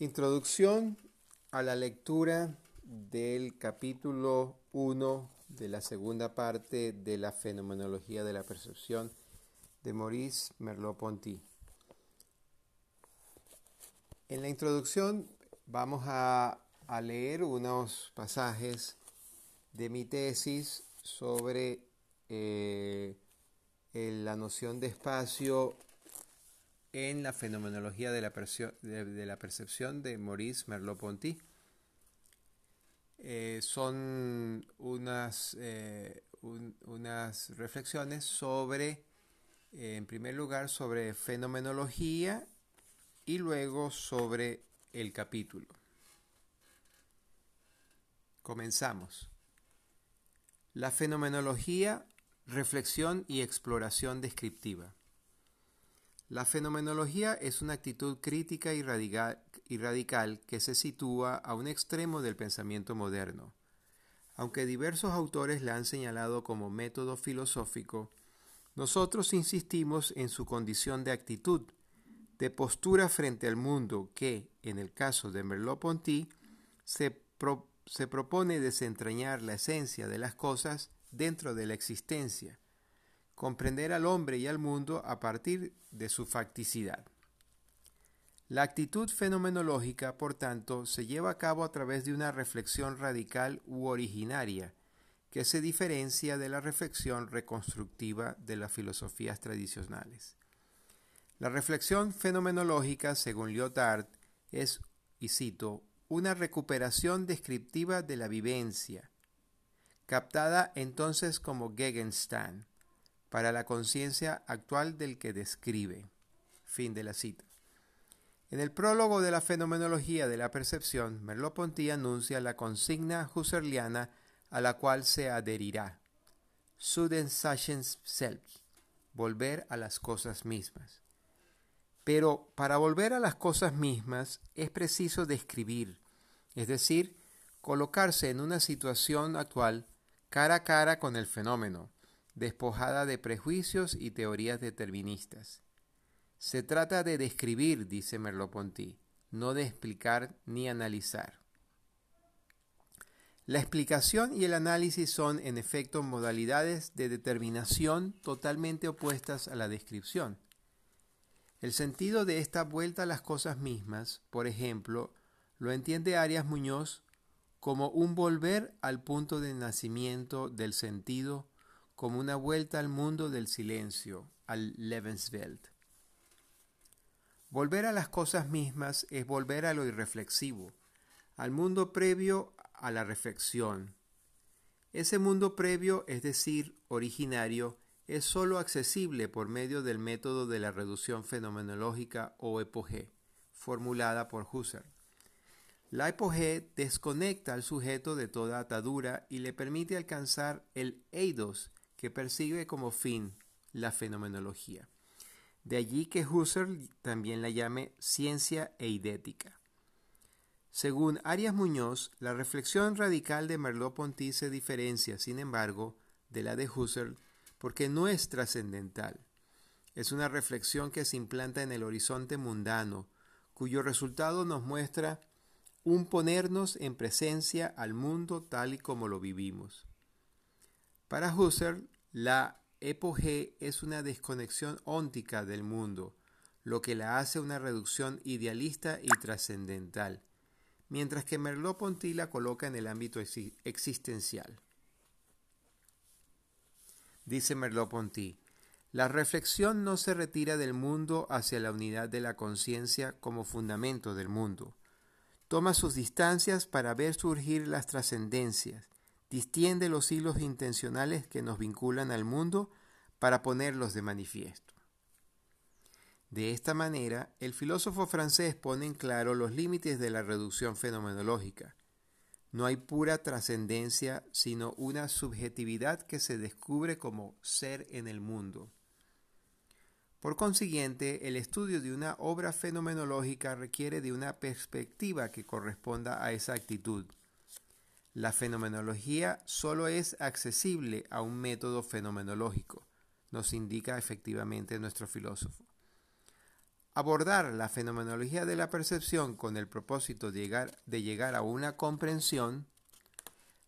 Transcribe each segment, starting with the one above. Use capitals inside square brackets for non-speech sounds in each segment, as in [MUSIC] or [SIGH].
Introducción a la lectura del capítulo 1 de la segunda parte de la fenomenología de la percepción de Maurice Merleau-Ponty. En la introducción vamos a, leer unos pasajes de mi tesis sobre eh, la noción de espacio en la fenomenología de la, percepción de Maurice Merleau-Ponty. Eh, son unas, eh, unas reflexiones sobre, en primer lugar, sobre fenomenología y luego sobre el capítulo. Comenzamos. La fenomenología, reflexión y exploración descriptiva. La fenomenología es una actitud crítica y radical, que se sitúa a un extremo del pensamiento moderno. Aunque diversos autores la han señalado como método filosófico, nosotros insistimos en su condición de actitud, de postura frente al mundo que, en el caso de Merleau-Ponty, se, propone desentrañar la esencia de las cosas dentro de la existencia, comprender al hombre y al mundo a partir de su facticidad. La actitud fenomenológica, por tanto, se lleva a cabo a través de una reflexión radical u originaria, que se diferencia de la reflexión reconstructiva de las filosofías tradicionales. La reflexión fenomenológica, según Lyotard, es, y cito, una recuperación descriptiva de la vivencia, captada entonces como Gegenstand, para la conciencia actual del que describe. Fin de la cita. En el prólogo de la fenomenología de la percepción, Merleau-Ponty anuncia la consigna husserliana a la cual se adherirá. selbst, volver a las cosas mismas. Pero para volver a las cosas mismas es preciso describir, es decir, colocarse en una situación actual cara a cara con el fenómeno, despojada de prejuicios y teorías deterministas. Se trata de describir, dice Merleau-Ponty, no de explicar ni analizar. La explicación y el análisis son, en efecto, modalidades de determinación totalmente opuestas a la descripción. El sentido de esta vuelta a las cosas mismas, por ejemplo, lo entiende Arias Muñoz como un volver al punto de nacimiento del sentido como una vuelta al mundo del silencio, al Lebenswelt. Volver a las cosas mismas es volver a lo irreflexivo, al mundo previo a la reflexión. Ese mundo previo, es decir, originario, es sólo accesible por medio del método de la reducción fenomenológica o epogé, formulada por Husserl. La epogé desconecta al sujeto de toda atadura y le permite alcanzar el eidos, que persigue como fin la fenomenología. De allí que Husserl también la llame ciencia eidética. Según Arias Muñoz, la reflexión radical de Merleau-Ponty se diferencia, sin embargo, de la de Husserl porque no es trascendental. Es una reflexión que se implanta en el horizonte mundano, cuyo resultado nos muestra un ponernos en presencia al mundo tal y como lo vivimos. Para Husserl, la epogé es una desconexión óntica del mundo, lo que la hace una reducción idealista y trascendental, mientras que Merleau-Ponty la coloca en el ámbito existencial. Dice Merleau-Ponty, la reflexión no se retira del mundo hacia la unidad de la conciencia como fundamento del mundo. Toma sus distancias para ver surgir las trascendencias, distiende los hilos intencionales que nos vinculan al mundo para ponerlos de manifiesto. De esta manera, el filósofo francés pone en claro los límites de la reducción fenomenológica. No hay pura trascendencia, sino una subjetividad que se descubre como ser en el mundo. Por consiguiente, el estudio de una obra fenomenológica requiere de una perspectiva que corresponda a esa actitud. La fenomenología solo es accesible a un método fenomenológico, nos indica efectivamente nuestro filósofo. abordar la fenomenología de la percepción con el propósito de llegar, de llegar a una comprensión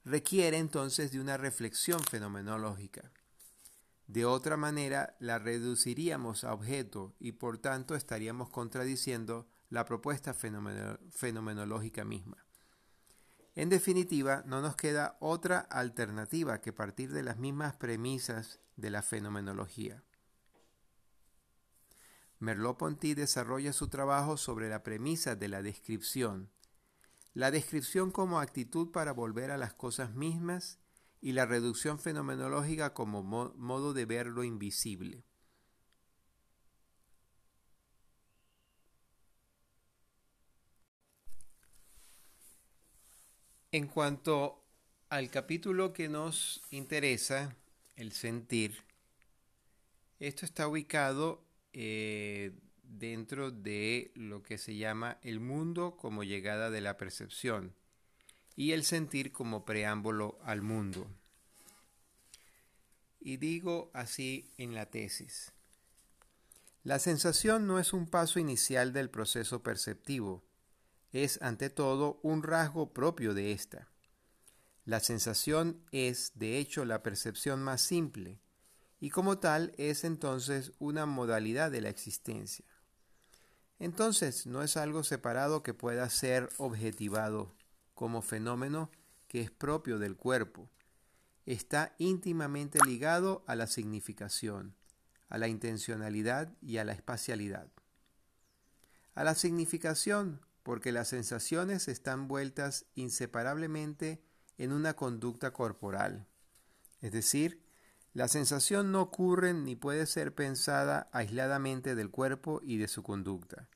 requiere entonces de una reflexión fenomenológica. De otra manera, la reduciríamos a objeto y por tanto estaríamos contradiciendo la propuesta fenomenológica misma. En definitiva, no nos queda otra alternativa que partir de las mismas premisas de la fenomenología. Merleau-Ponty desarrolla su trabajo sobre la premisa de la descripción, la descripción como actitud para volver a las cosas mismas y la reducción fenomenológica como modo de ver lo invisible. En cuanto al capítulo que nos interesa, el sentir, esto está ubicado eh, dentro de lo que se llama el mundo como llegada de la percepción y el sentir como preámbulo al mundo. Y digo así en la tesis. La sensación no es un paso inicial del proceso perceptivo, es ante todo un rasgo propio de ésta. La sensación es, de hecho, la percepción más simple, y como tal es entonces una modalidad de la existencia. Entonces no es algo separado que pueda ser objetivado como fenómeno que es propio del cuerpo. Está íntimamente ligado a la significación, a la intencionalidad y a la espacialidad. A la significación porque las sensaciones están vueltas inseparablemente en una conducta corporal. Es decir, la sensación no ocurre ni puede ser pensada aisladamente del cuerpo y de su conducta.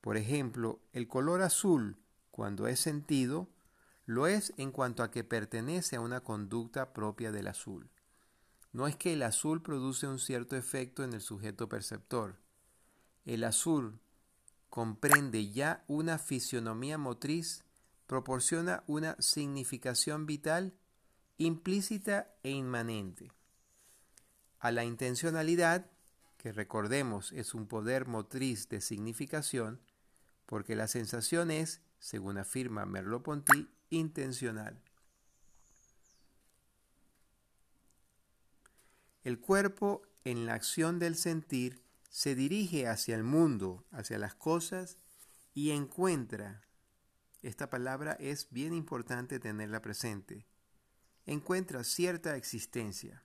Por ejemplo, el color azul, cuando es sentido, lo es en cuanto a que pertenece a una conducta propia del azul. No es que el azul produce un cierto efecto en el sujeto perceptor. El azul comprende ya una fisionomía motriz, proporciona una significación vital implícita e inmanente. A la intencionalidad, que recordemos es un poder motriz de significación, porque la sensación es, según afirma Merleau-Ponty, intencional. El cuerpo en la acción del sentir se dirige hacia el mundo, hacia las cosas y encuentra, esta palabra es bien importante tenerla presente, encuentra cierta existencia.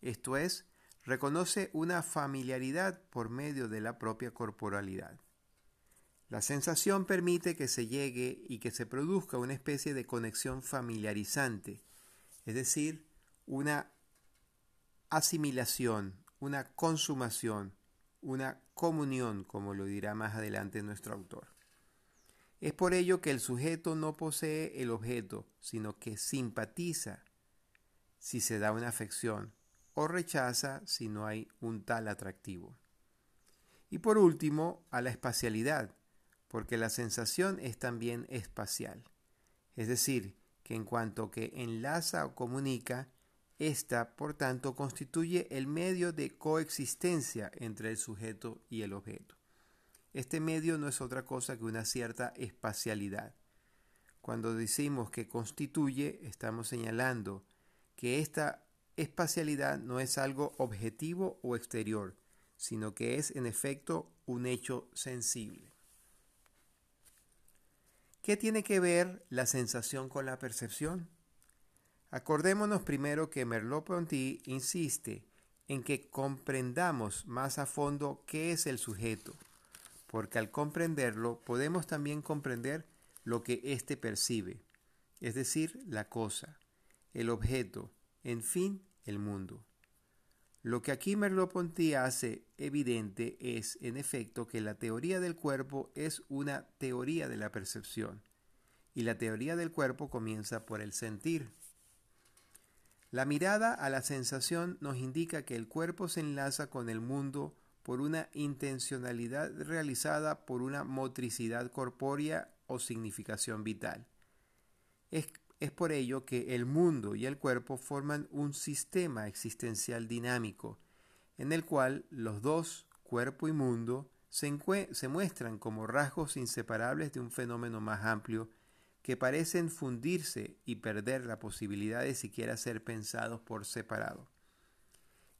Esto es, reconoce una familiaridad por medio de la propia corporalidad. La sensación permite que se llegue y que se produzca una especie de conexión familiarizante, es decir, una asimilación, una consumación, una comunión, como lo dirá más adelante nuestro autor. Es por ello que el sujeto no posee el objeto, sino que simpatiza si se da una afección o rechaza si no hay un tal atractivo. Y por último, a la espacialidad, porque la sensación es también espacial, es decir, que en cuanto que enlaza o comunica, esta, por tanto, constituye el medio de coexistencia entre el sujeto y el objeto. Este medio no es otra cosa que una cierta espacialidad. Cuando decimos que constituye, estamos señalando que esta espacialidad no es algo objetivo o exterior, sino que es en efecto un hecho sensible. ¿Qué tiene que ver la sensación con la percepción? Acordémonos primero que Merleau-Ponty insiste en que comprendamos más a fondo qué es el sujeto, porque al comprenderlo podemos también comprender lo que éste percibe, es decir, la cosa, el objeto, en fin, el mundo. Lo que aquí Merleau-Ponty hace evidente es, en efecto, que la teoría del cuerpo es una teoría de la percepción, y la teoría del cuerpo comienza por el sentir. La mirada a la sensación nos indica que el cuerpo se enlaza con el mundo por una intencionalidad realizada por una motricidad corpórea o significación vital. Es, es, por ello que el mundo y el cuerpo forman un sistema existencial dinámico, en el cual los dos, cuerpo y mundo, se, se muestran como rasgos inseparables de un fenómeno más amplio que parecen fundirse y perder la posibilidad de siquiera ser pensados por separado.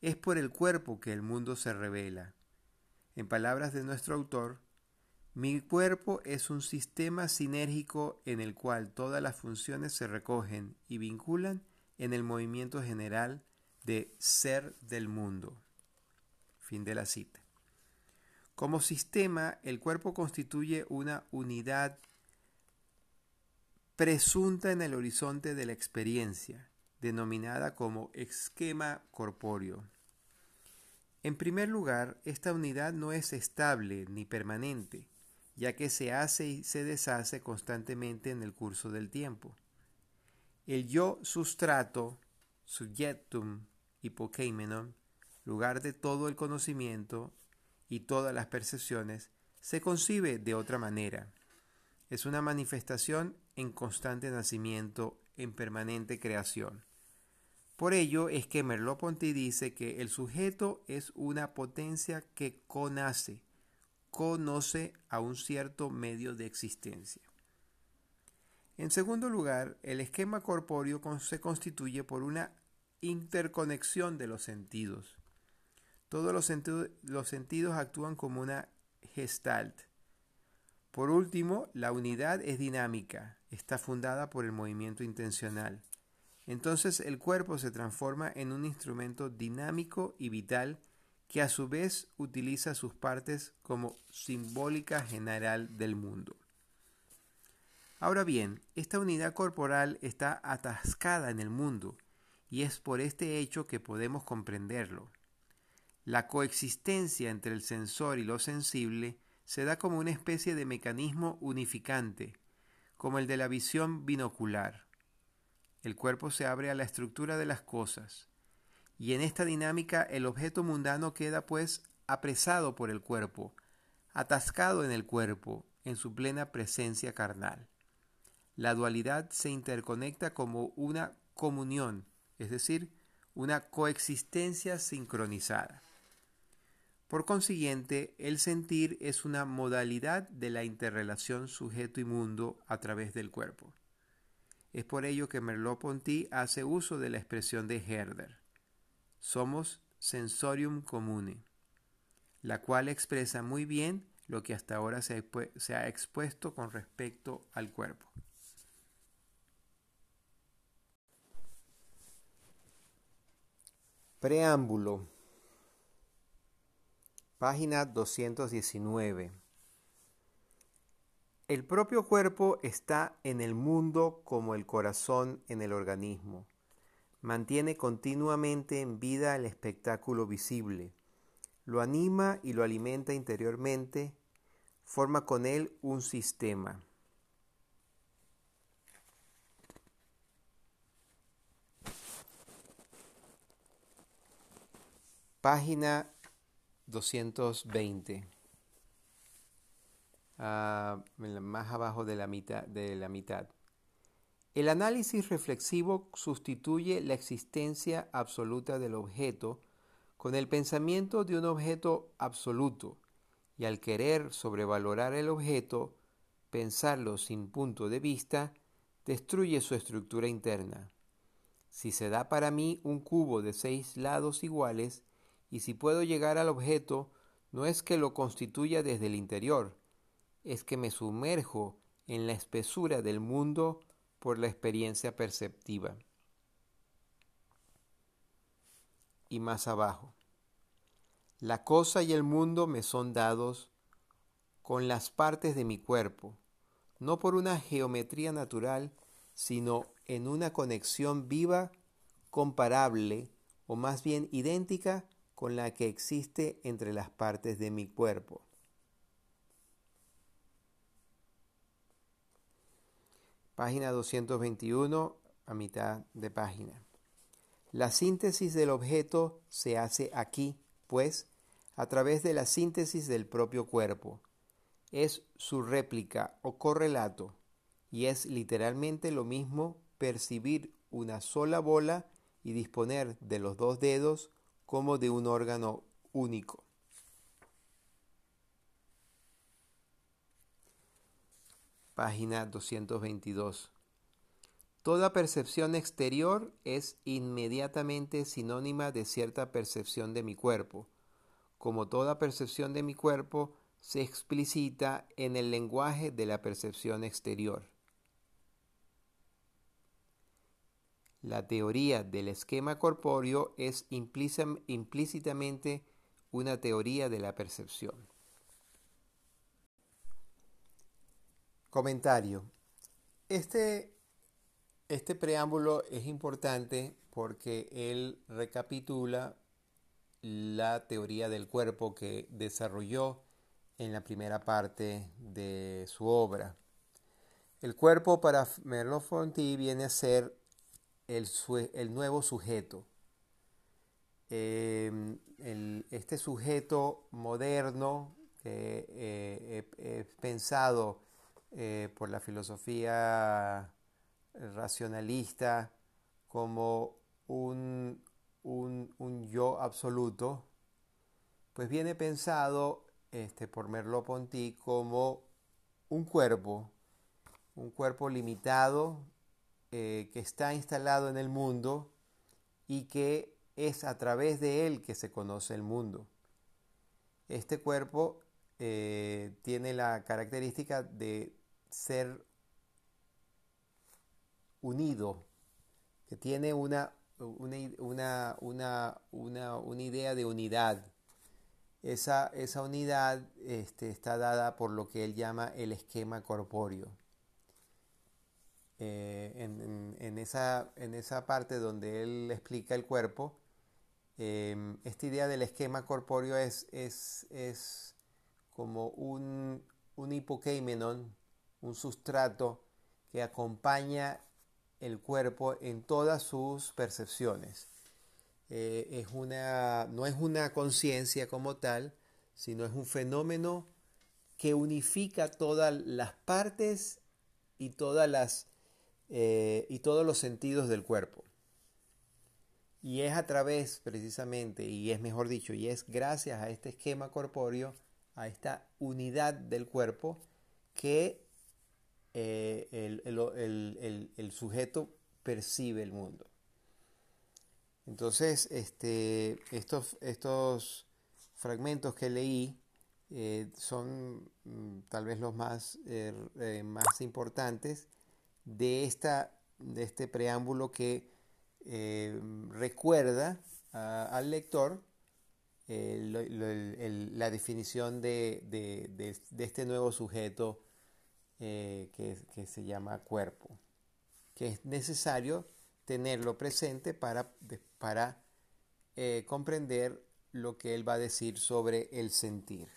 Es por el cuerpo que el mundo se revela. En palabras de nuestro autor, mi cuerpo es un sistema sinérgico en el cual todas las funciones se recogen y vinculan en el movimiento general de ser del mundo. Fin de la cita. Como sistema, el cuerpo constituye una unidad presunta en el horizonte de la experiencia, denominada como esquema corpóreo. En primer lugar, esta unidad no es estable ni permanente, ya que se hace y se deshace constantemente en el curso del tiempo. El yo sustrato, subjectum hipokeimenon, lugar de todo el conocimiento y todas las percepciones, se concibe de otra manera. Es una manifestación en constante nacimiento, en permanente creación. Por ello es que Merleau-Ponty dice que el sujeto es una potencia que conace, conoce a un cierto medio de existencia. En segundo lugar, el esquema corpóreo se constituye por una interconexión de los sentidos. Todos los, los sentidos actúan como una gestalt, por último, la unidad es dinámica, está fundada por el movimiento intencional. Entonces el cuerpo se transforma en un instrumento dinámico y vital que a su vez utiliza sus partes como simbólica general del mundo. Ahora bien, esta unidad corporal está atascada en el mundo y es por este hecho que podemos comprenderlo. La coexistencia entre el sensor y lo sensible se da como una especie de mecanismo unificante, como el de la visión binocular. El cuerpo se abre a la estructura de las cosas, y en esta dinámica el objeto mundano queda pues apresado por el cuerpo, atascado en el cuerpo, en su plena presencia carnal. La dualidad se interconecta como una comunión, es decir, una coexistencia sincronizada. Por consiguiente, el sentir es una modalidad de la interrelación sujeto y mundo a través del cuerpo. Es por ello que Merleau-Ponty hace uso de la expresión de Herder. Somos sensorium comune, la cual expresa muy bien lo que hasta ahora se, se ha expuesto con respecto al cuerpo. Preámbulo Página 219. El propio cuerpo está en el mundo como el corazón en el organismo. Mantiene continuamente en vida el espectáculo visible. Lo anima y lo alimenta interiormente. Forma con él un sistema. Página 220. Ah, más abajo de la, mitad, de la mitad. El análisis reflexivo sustituye la existencia absoluta del objeto con el pensamiento de un objeto absoluto y al querer sobrevalorar el objeto, pensarlo sin punto de vista, destruye su estructura interna. Si se da para mí un cubo de seis lados iguales, y si puedo llegar al objeto, no es que lo constituya desde el interior, es que me sumerjo en la espesura del mundo por la experiencia perceptiva. Y más abajo, la cosa y el mundo me son dados con las partes de mi cuerpo, no por una geometría natural, sino en una conexión viva, comparable, o más bien idéntica con la que existe entre las partes de mi cuerpo. Página 221 a mitad de página. La síntesis del objeto se hace aquí, pues, a través de la síntesis del propio cuerpo. Es su réplica o correlato, y es literalmente lo mismo percibir una sola bola y disponer de los dos dedos como de un órgano único. Página 222. Toda percepción exterior es inmediatamente sinónima de cierta percepción de mi cuerpo. Como toda percepción de mi cuerpo se explicita en el lenguaje de la percepción exterior. La teoría del esquema corpóreo es implícitamente una teoría de la percepción. Comentario. Este, este preámbulo es importante porque él recapitula la teoría del cuerpo que desarrolló en la primera parte de su obra. El cuerpo para Merleau-Ponty viene a ser el, nuevo sujeto. Em, este sujeto moderno que eh, pensado eh, por la filosofía racionalista como un, un, yo absoluto, pues viene pensado este, por Merleau-Ponty como un cuerpo, un cuerpo limitado eh, que está instalado en el mundo y que es a través de él que se conoce el mundo. Este cuerpo eh, tiene la característica de ser unido, que tiene una, una, una, una idea de unidad. Esa, esa unidad este, está dada por lo que él llama el esquema corpóreo. Eh, en, esa, en, esa, parte donde él explica el cuerpo, em, esta idea del esquema corpóreo es, es, es como un, un hipokeimenon, un sustrato que acompaña el cuerpo en todas sus percepciones. Eh, es una, no es una conciencia como tal, sino es un fenómeno que unifica todas las partes y todas las eh, y todos los sentidos del cuerpo. Y es a través, precisamente, y es mejor dicho, y es gracias a este esquema corpóreo, a esta unidad del cuerpo, que eh, el, sujeto percibe el mundo. Entonces, este, estos, estos fragmentos que leí eh, son mm, tal vez los más, más importantes de, esta, de este preámbulo que eh, recuerda al lector la definición de, este nuevo sujeto eh, que, se llama cuerpo, que es necesario tenerlo presente para, para eh, comprender lo que él va a decir sobre el sentir.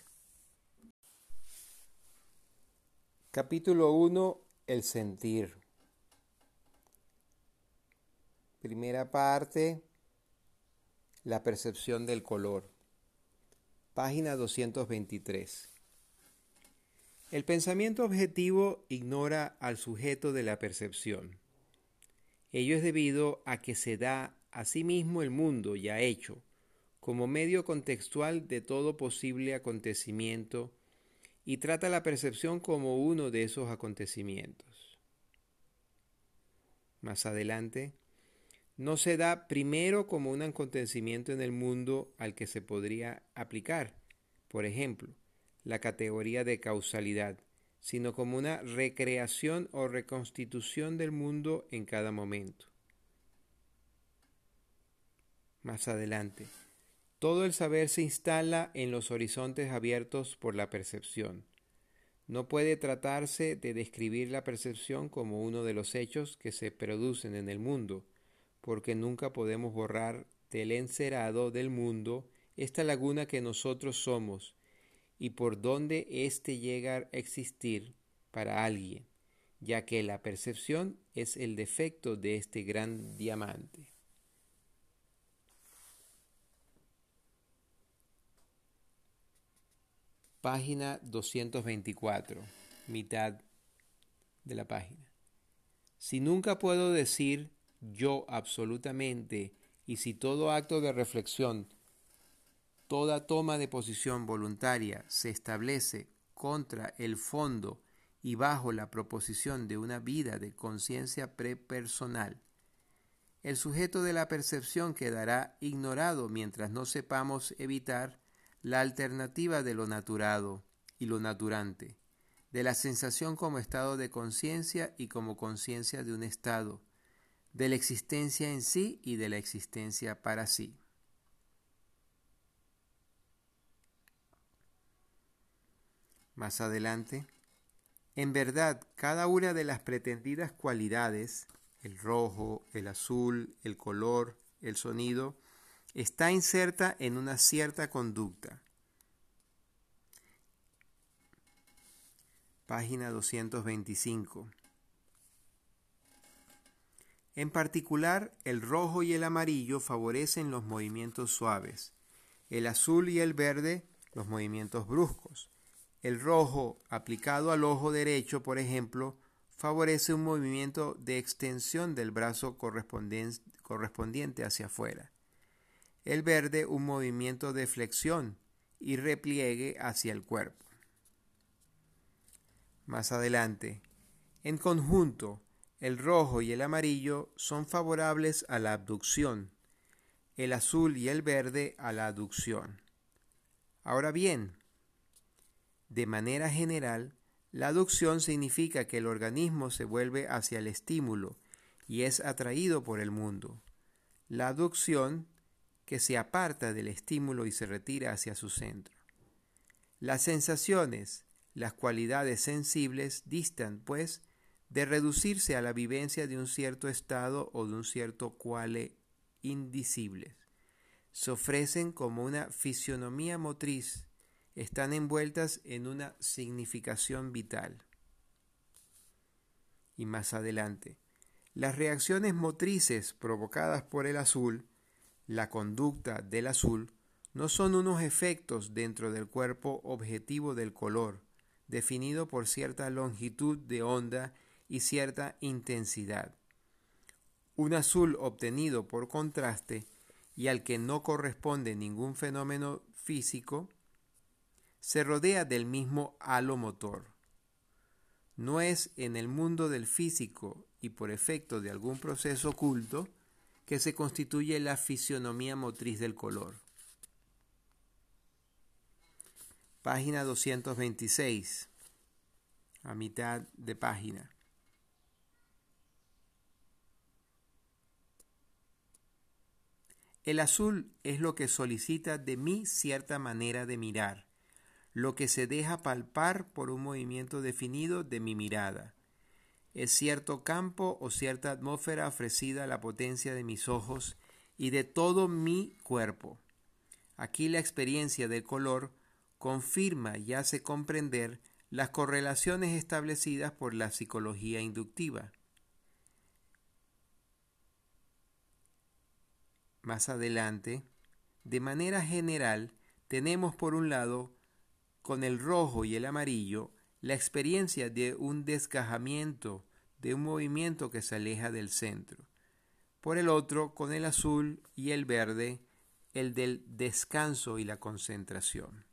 Capítulo 1 el sentir. Primera parte, la percepción del color. Página 223. El pensamiento objetivo ignora al sujeto de la percepción. Ello es debido a que se da a sí mismo el mundo ya hecho, como medio contextual de todo posible acontecimiento y trata la percepción como uno de esos acontecimientos. Más adelante, no se da primero como un acontecimiento en el mundo al que se podría aplicar, por ejemplo, la categoría de causalidad, sino como una recreación o reconstitución del mundo en cada momento. Más adelante, todo el saber se instala en los horizontes abiertos por la percepción. No puede tratarse de describir la percepción como uno de los hechos que se producen en el mundo, porque nunca podemos borrar del encerado del mundo esta laguna que nosotros somos y por donde éste llega a existir para alguien, ya que la percepción es el defecto de este gran diamante. Página 224, mitad de la página. Si nunca puedo decir yo absolutamente y si todo acto de reflexión, toda toma de posición voluntaria se establece contra el fondo y bajo la proposición de una vida de conciencia prepersonal, el sujeto de la percepción quedará ignorado mientras no sepamos evitar la alternativa de lo naturado y lo naturante, de la sensación como estado de conciencia y como conciencia de un estado, de la existencia en sí y de la existencia para sí. Más adelante, en verdad, cada una de las pretendidas cualidades, el rojo, el azul, el color, el sonido, está inserta en una cierta conducta. Página 225. En particular, el rojo y el amarillo favorecen los movimientos suaves, el azul y el verde los movimientos bruscos, el rojo aplicado al ojo derecho, por ejemplo, favorece un movimiento de extensión del brazo correspondiente hacia afuera. El verde un movimiento de flexión y repliegue hacia el cuerpo. Más adelante, en conjunto, el rojo y el amarillo son favorables a la abducción, el azul y el verde a la aducción. Ahora bien, de manera general, la aducción significa que el organismo se vuelve hacia el estímulo y es atraído por el mundo. La aducción, que se aparta del estímulo y se retira hacia su centro. Las sensaciones, las cualidades sensibles distan, pues, de reducirse a la vivencia de un cierto estado o de un cierto cuale indicibles. Se ofrecen como una fisionomía motriz están envueltas en una significación vital. Y más adelante, las reacciones motrices provocadas por el azul, la conducta del azul, no son unos efectos dentro del cuerpo objetivo del color, definido por cierta longitud de onda y cierta intensidad. Un azul obtenido por contraste y al que no corresponde ningún fenómeno físico se rodea del mismo halo motor. No es en el mundo del físico y por efecto de algún proceso oculto que se constituye la fisionomía motriz del color. Página 226, a mitad de página. El azul es lo que solicita de mí cierta manera de mirar lo que se deja palpar por un movimiento definido de mi mirada. Es cierto campo o cierta atmósfera ofrecida a la potencia de mis ojos y de todo mi cuerpo. Aquí la experiencia del color confirma y hace comprender las correlaciones establecidas por la psicología inductiva. Más adelante, de manera general, tenemos por un lado con el rojo y el amarillo la experiencia de un desgajamiento, de un movimiento que se aleja del centro. Por el otro, con el azul y el verde, el del descanso y la concentración.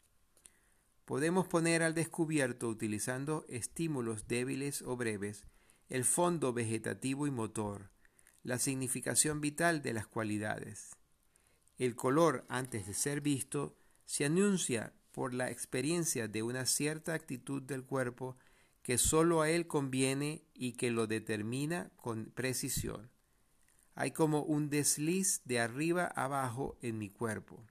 Podemos poner al descubierto, utilizando estímulos débiles o breves, el fondo vegetativo y motor, la significación vital de las cualidades. El color, antes de ser visto, se anuncia por la experiencia de una cierta actitud del cuerpo que sólo a él conviene y que lo determina con precisión. Hay como un desliz de arriba abajo en mi cuerpo.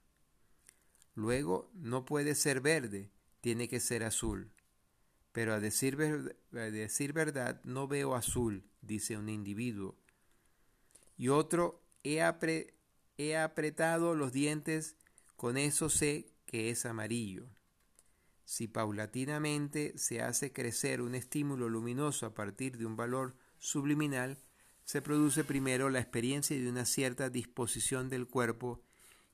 Luego no puede ser verde, tiene que ser azul. Pero a decir, verdad no veo azul, dice un individuo. Y otro, he apretado los dientes, con eso sé que es amarillo. Si paulatinamente se hace crecer un estímulo luminoso a partir de un valor subliminal, se produce primero la experiencia de una cierta disposición del cuerpo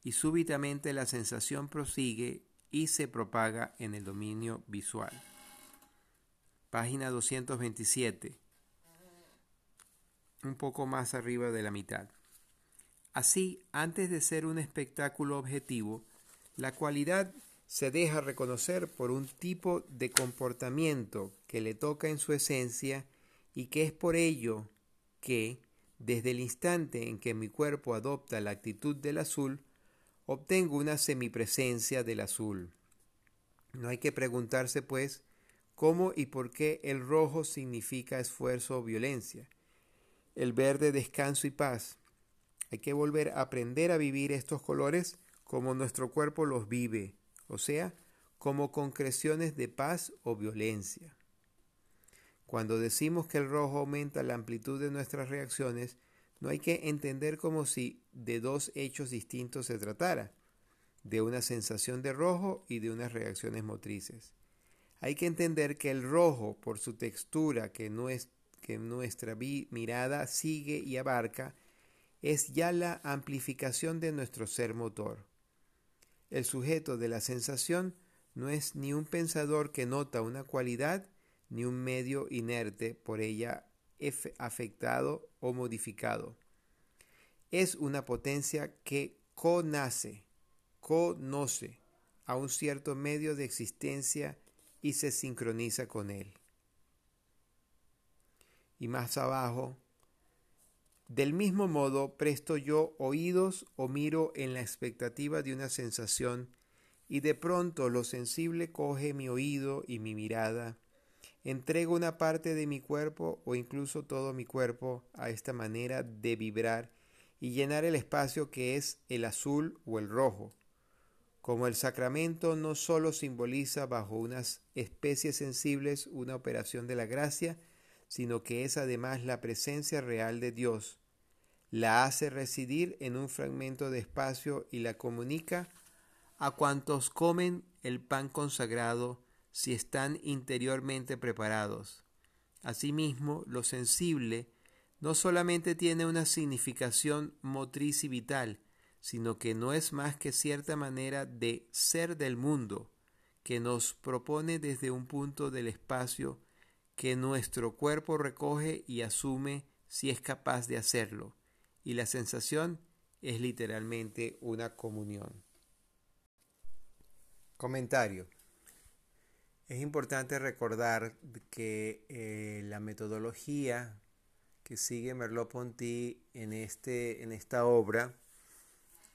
y súbitamente la sensación prosigue y se propaga en el dominio visual. Página 227. Un poco más arriba de la mitad. Así, antes de ser un espectáculo objetivo, la cualidad se deja reconocer por un tipo de comportamiento que le toca en su esencia y que es por ello que, desde el instante en que mi cuerpo adopta la actitud del azul, obtengo una semipresencia del azul. No hay que preguntarse, pues, cómo y por qué el rojo significa esfuerzo o violencia, el verde descanso y paz. Hay que volver a aprender a vivir estos colores como nuestro cuerpo los vive, o sea, como concreciones de paz o violencia. Cuando decimos que el rojo aumenta la amplitud de nuestras reacciones, no hay que entender como si de dos hechos distintos se tratara, de una sensación de rojo y de unas reacciones motrices. Hay que entender que el rojo, por su textura que, nuestra mirada sigue y abarca, es ya la amplificación de nuestro ser motor. El sujeto de la sensación no es ni un pensador que nota una cualidad, ni un medio inerte por ella afectado o modificado. Es una potencia que conace, conoce a un cierto medio de existencia y se sincroniza con él. Y más abajo, del mismo modo presto yo oídos o miro en la expectativa de una sensación, y de pronto lo sensible coge mi oído y mi mirada, entrego una parte de mi cuerpo o incluso todo mi cuerpo a esta manera de vibrar y llenar el espacio que es el azul o el rojo, como el sacramento no sólo simboliza bajo unas especies sensibles una operación de la gracia, sino que es además la presencia real de Dios, la hace residir en un fragmento de espacio y la comunica a cuantos comen el pan consagrado si están interiormente preparados. Asimismo, lo sensible no solamente tiene una significación motriz y vital, sino que no es más que cierta manera de ser del mundo, que nos propone desde un punto del espacio que nuestro cuerpo recoge y asume si es capaz de hacerlo, y la sensación es literalmente una comunión. Comentario. Es importante recordar que eh, la metodología que sigue Merleau-Ponty en, este, en esta obra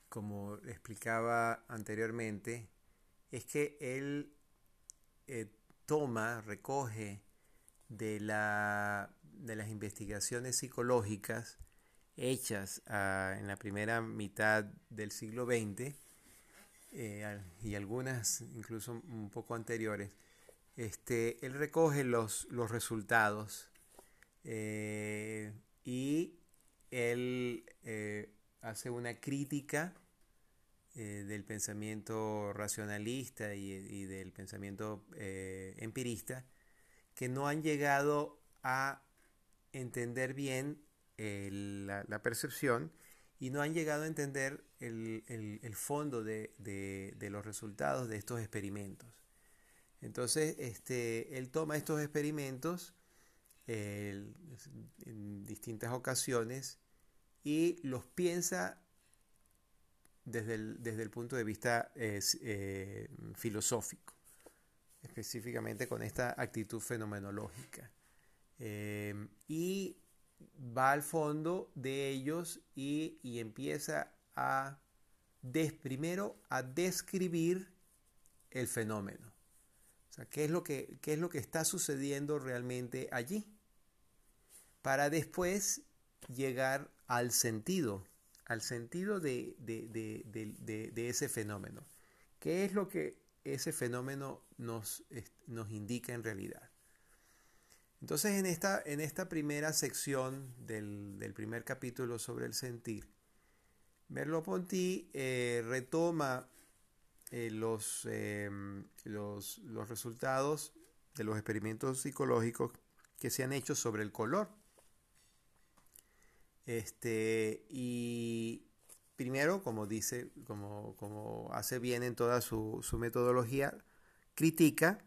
como explicaba anteriormente, es que él eh, toma, recoge de, la, de, las investigaciones psicológicas hechas ah, en la primera mitad del siglo XX eh, y algunas incluso un poco anteriores, este, él recoge los, los resultados eh, y él hace una crítica eh, del pensamiento racionalista y, del pensamiento eh, empirista que no han llegado a entender bien eh, la, percepción y no han llegado a entender el, fondo de, los resultados de estos experimentos. Entonces, este, él toma estos experimentos en distintas ocasiones y los piensa desde el, punto de vista eh, filosófico, específicamente con esta actitud fenomenológica. Eh, y va al fondo de ellos y, empieza a primero a describir el fenómeno. O sea, ¿qué es, lo que, qué es lo que está sucediendo realmente allí? Para después llegar al sentido al sentido de, ese fenómeno. ¿Qué es lo que ese fenómeno nos, nos indica en realidad? Entonces, en esta, en esta primera sección del, primer capítulo sobre el sentir, Merleau-Ponty eh, retoma eh, los, em, los, los resultados de los experimentos psicológicos que se han hecho sobre el color. Este, y primero, como dice, como, como hace bien en toda su, su metodología, critica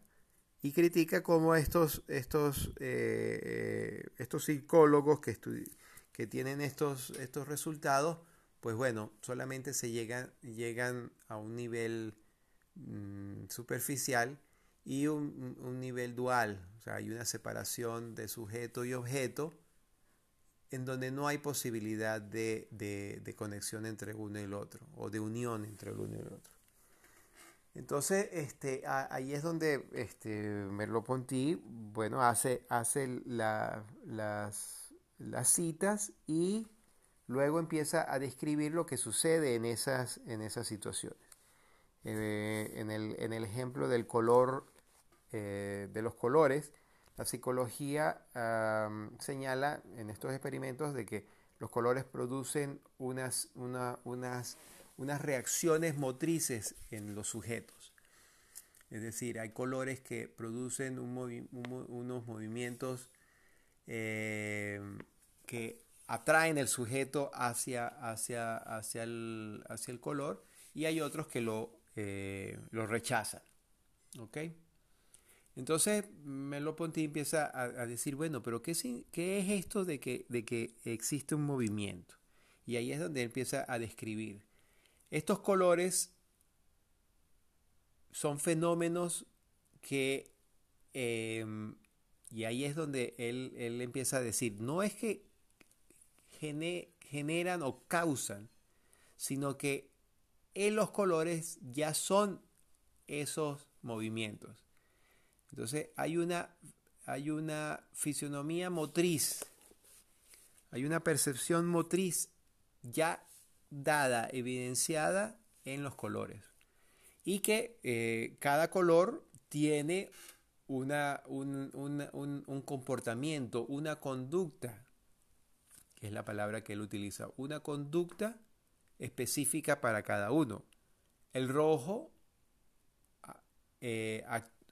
y critica cómo estos, estos, eh, eh, estos psicólogos que, que tienen estos, estos resultados, pues bueno, solamente se llegan, llegan a un nivel mm, superficial y un, nivel dual, o sea, hay una separación de sujeto y objeto en donde no hay posibilidad de, de conexión entre uno y el otro, o de unión entre el uno y el otro. Entonces, este, ahí es donde este, Merleau-Ponty, bueno, hace, hace las, las, citas y luego empieza a describir lo que sucede en esas, en esas situaciones. Eh, en, el, en, el, ejemplo del color, eh, de los colores, la psicología señala en estos experimentos de que los colores producen unas, unas unas reacciones motrices en los sujetos. Es decir, hay colores que producen unos movimientos eh, que atraen el sujeto hacia, hacia, hacia, el, hacia el color y hay otros que lo, eh, lo rechazan. ¿Ok? Entonces Melo-Ponty empieza a, decir, bueno, pero qué, ¿qué, es esto de que, de que existe un movimiento? Y ahí es donde empieza a describir estos colores son fenómenos que, em, y ahí es donde él, empieza a decir, no es que generan o causan, sino que en los colores ya son esos movimientos. Entonces hay una, hay una fisionomía motriz, hay una percepción motriz ya dada, evidenciada en los colores. Y que eh, cada color tiene una, un, un, comportamiento, una conducta, que es la palabra que él utiliza, una conducta específica para cada uno. El rojo eh,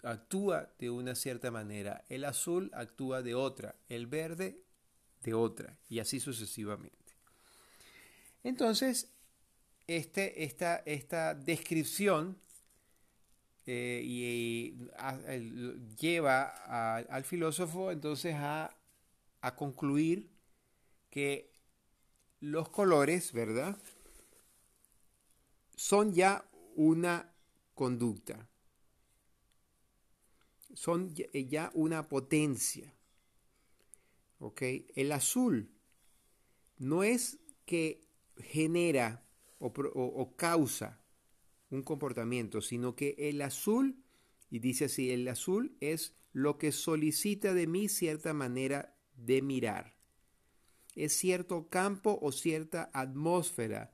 actúa de una cierta manera, el azul actúa de otra, el verde de otra, y así sucesivamente. Entonces, este, esta, esta descripción eh, lleva al filósofo entonces a, a concluir que los colores, ¿verdad? Son ya una conducta, son ya una potencia. El azul no es que genera o, causa un comportamiento, sino que el azul, y dice así, el azul es lo que solicita de mí cierta manera de mirar. Es cierto campo o cierta atmósfera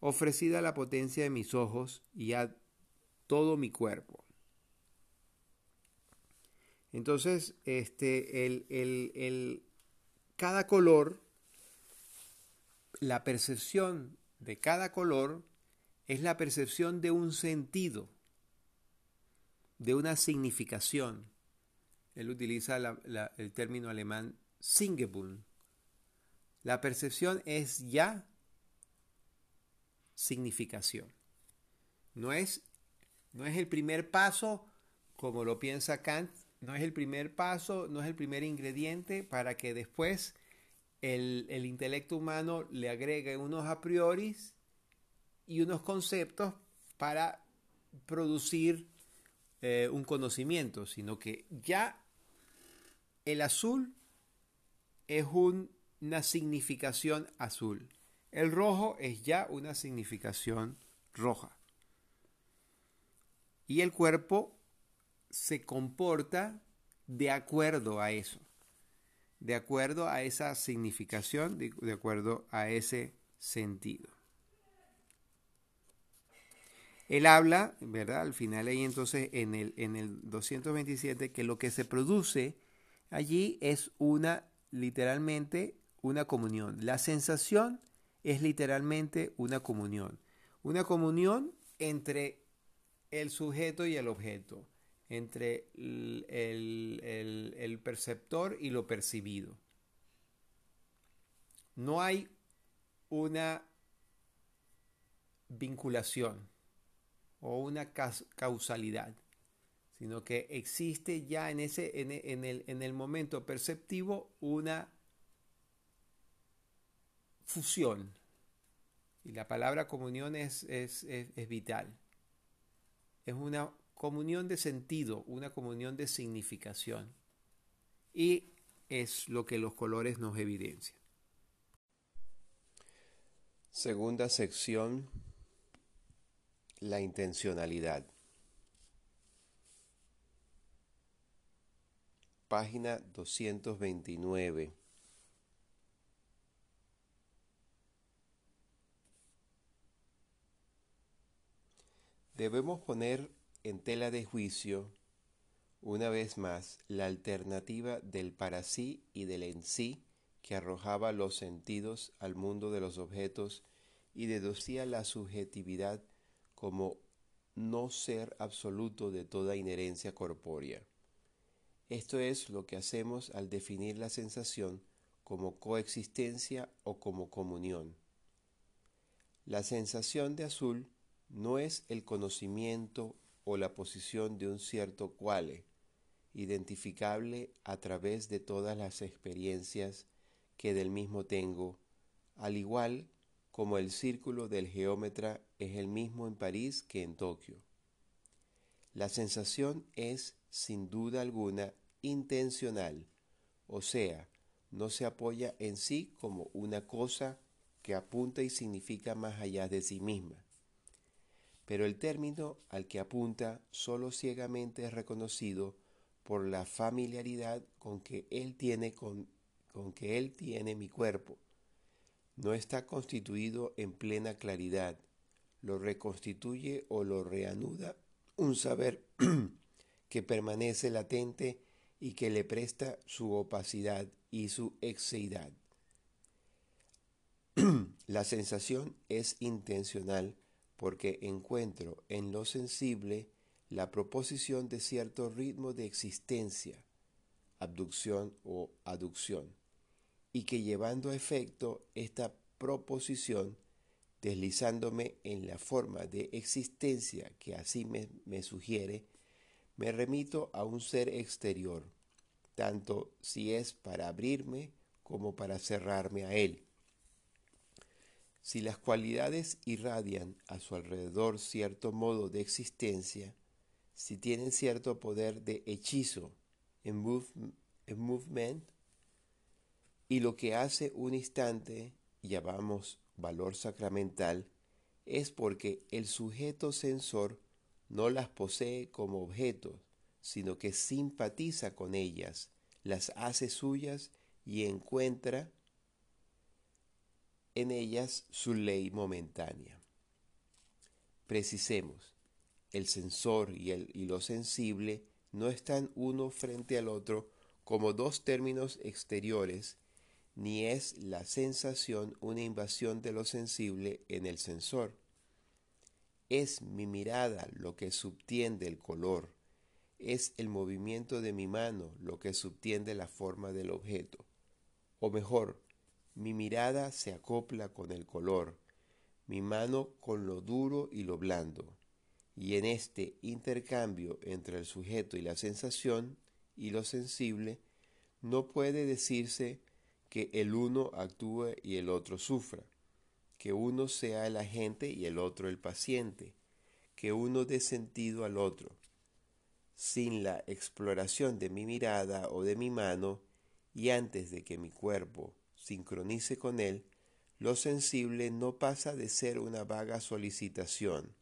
ofrecida a la potencia de mis ojos y a todo mi cuerpo. Entonces, este, el, el, cada color la percepción de cada color es la percepción de un sentido, de una significación. Él utiliza el término alemán Singebund. La percepción es ya significación. No es, no es el primer paso, como lo piensa Kant, no es el primer paso, no es el primer ingrediente para que después el, intelecto humano le agrega unos a priori y unos conceptos para producir eh, un conocimiento, sino que ya el azul es una significación azul. El rojo es ya una significación roja. Y el cuerpo se comporta de acuerdo a eso de acuerdo a esa significación, de, acuerdo a ese sentido. Él habla, ¿verdad? Al final ahí entonces en el, en el 227 que lo que se produce allí es una, literalmente, una comunión. La sensación es literalmente una comunión. Una comunión entre el sujeto y el objeto entre el, perceptor y lo percibido. No hay una vinculación o una causalidad, sino que existe ya en, ese, en, el, en el momento perceptivo una fusión. Y la palabra comunión es, es, es vital. es una comunión de sentido, una comunión de significación. Y es lo que los colores nos evidencian. Segunda sección, la intencionalidad. Página 229. Debemos poner en tela de juicio, una vez más, la alternativa del para sí y del en sí que arrojaba los sentidos al mundo de los objetos y deducía la subjetividad como no ser absoluto de toda inherencia corpórea. Esto es lo que hacemos al definir la sensación como coexistencia o como comunión. La sensación de azul no es el conocimiento o la posición de un cierto cuale, identificable a través de todas las experiencias que del mismo tengo, al igual como el círculo del geómetra es el mismo en París que en Tokio. La sensación es, sin duda alguna, intencional, o sea, no se apoya en sí como una cosa que apunta y significa más allá de sí misma pero el término al que apunta solo ciegamente es reconocido por la familiaridad con que él tiene con, con que él tiene mi cuerpo. No está constituido en plena claridad, lo reconstituye o lo reanuda un saber [CLEARS THROAT] que permanece latente y que le presta su opacidad y su exeidad. [CLEARS THROAT] la sensación es intencional porque encuentro en lo sensible la proposición de cierto ritmo de existencia, abducción o aducción, y que llevando a efecto esta proposición, deslizándome en la forma de existencia que así me, me sugiere, me remito a un ser exterior, tanto si es para abrirme como para cerrarme a él si las cualidades irradian a su alrededor cierto modo de existencia, si tienen cierto poder de hechizo en, movement, y lo que hace un instante llamamos valor sacramental, es porque el sujeto sensor no las posee como objetos, sino que simpatiza con ellas, las hace suyas y encuentra en ellas su ley momentánea. Precisemos, el sensor y, el, lo sensible no están uno frente al otro como dos términos exteriores, ni es la sensación una invasión de lo sensible en el sensor. Es mi mirada lo que subtiende el color, es el movimiento de mi mano lo que subtiende la forma del objeto, o mejor, mi mirada se acopla con el color, mi mano con lo duro y lo blando, y en este intercambio entre el sujeto y la sensación y lo sensible, no puede decirse que el uno actúe y el otro sufra, que uno sea el agente y el otro el paciente, que uno dé sentido al otro. Sin la exploración de mi mirada o de mi mano, y antes de que mi cuerpo sincronice con él, lo sensible no pasa de ser una vaga solicitación.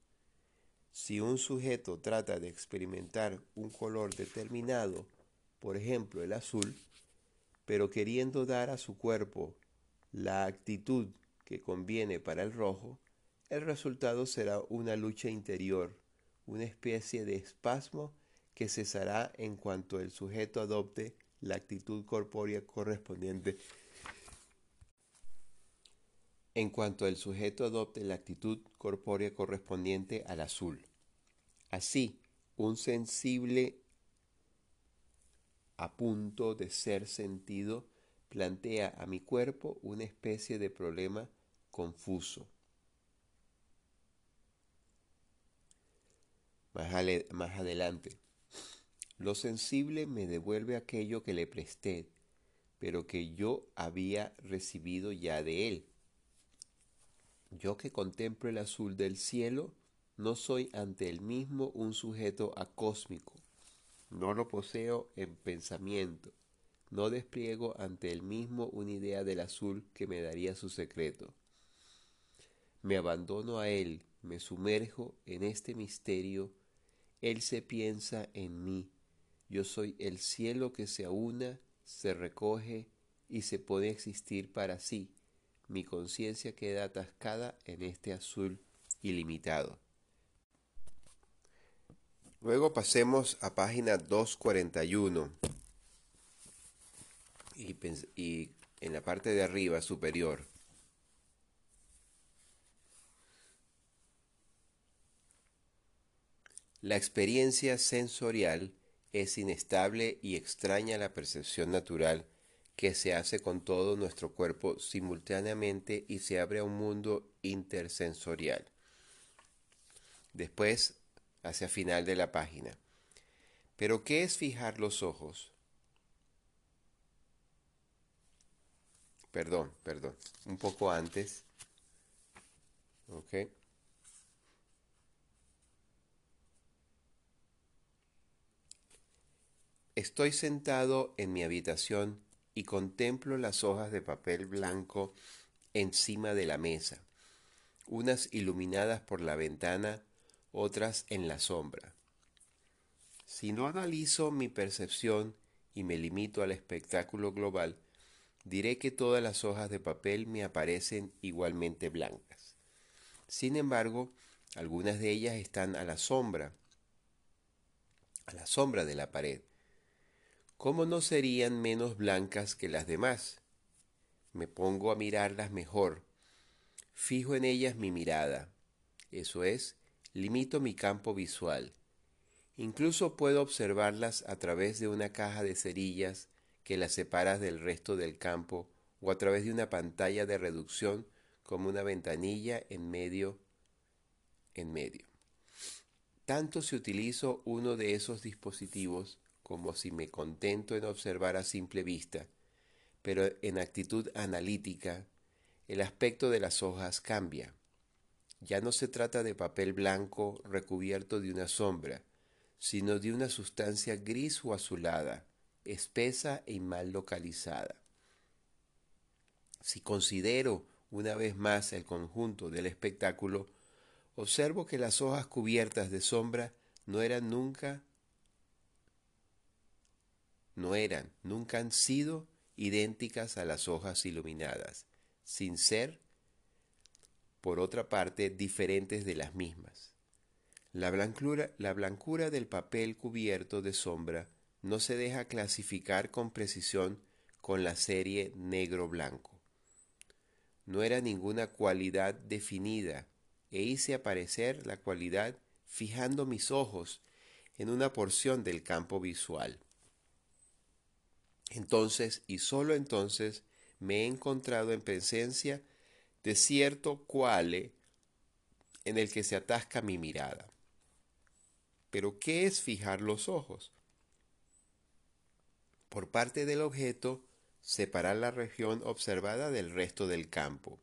Si un sujeto trata de experimentar un color determinado, por ejemplo el azul, pero queriendo dar a su cuerpo la actitud que conviene para el rojo, el resultado será una lucha interior, una especie de espasmo que cesará en cuanto el sujeto adopte la actitud corpórea correspondiente en cuanto el sujeto adopte la actitud corpórea correspondiente al azul. Así, un sensible a punto de ser sentido plantea a mi cuerpo una especie de problema confuso. Más, adelante, lo sensible me devuelve aquello que le presté, pero que yo había recibido ya de él. Yo que contemplo el azul del cielo, no soy ante el mismo un sujeto acósmico, no lo poseo en pensamiento, no despliego ante el mismo una idea del azul que me daría su secreto. Me abandono a él, me sumerjo en este misterio, él se piensa en mí, yo soy el cielo que se aúna, se recoge y se puede existir para sí. Mi conciencia queda atascada en este azul ilimitado. Luego pasemos a página 241 y, en la parte de arriba superior. La experiencia sensorial es inestable y extraña la percepción natural que se hace con todo nuestro cuerpo simultáneamente y se abre a un mundo intersensorial. Después, hacia final de la página. Pero ¿qué es fijar los ojos? Perdón, perdón, un poco antes. Okay. Estoy sentado en mi habitación y contemplo las hojas de papel blanco encima de la mesa, unas iluminadas por la ventana, otras en la sombra. Si no analizo mi percepción y me limito al espectáculo global, diré que todas las hojas de papel me aparecen igualmente blancas. Sin embargo, algunas de ellas están a la sombra, a la sombra de la pared, ¿cómo no serían menos blancas que las demás? Me pongo a mirarlas mejor. Fijo en ellas mi mirada. Eso es, limito mi campo visual. Incluso puedo observarlas a través de una caja de cerillas que las separa del resto del campo o a través de una pantalla de reducción como una ventanilla en medio en medio. Tanto si utilizo uno de esos dispositivos como si me contento en observar a simple vista, pero en actitud analítica, el aspecto de las hojas cambia. Ya no se trata de papel blanco recubierto de una sombra, sino de una sustancia gris o azulada, espesa y mal localizada. Si considero una vez más el conjunto del espectáculo, observo que las hojas cubiertas de sombra no eran nunca no eran, nunca han sido idénticas a las hojas iluminadas, sin ser, por otra parte, diferentes de las mismas. La blancura, la blancura del papel cubierto de sombra no se deja clasificar con precisión con la serie negro-blanco. No era ninguna cualidad definida, e hice aparecer la cualidad fijando mis ojos en una porción del campo visual. Entonces, y sólo entonces, me he encontrado en presencia de cierto cuale en el que se atasca mi mirada. Pero, ¿qué es fijar los ojos? Por parte del objeto, separar la región observada del resto del campo,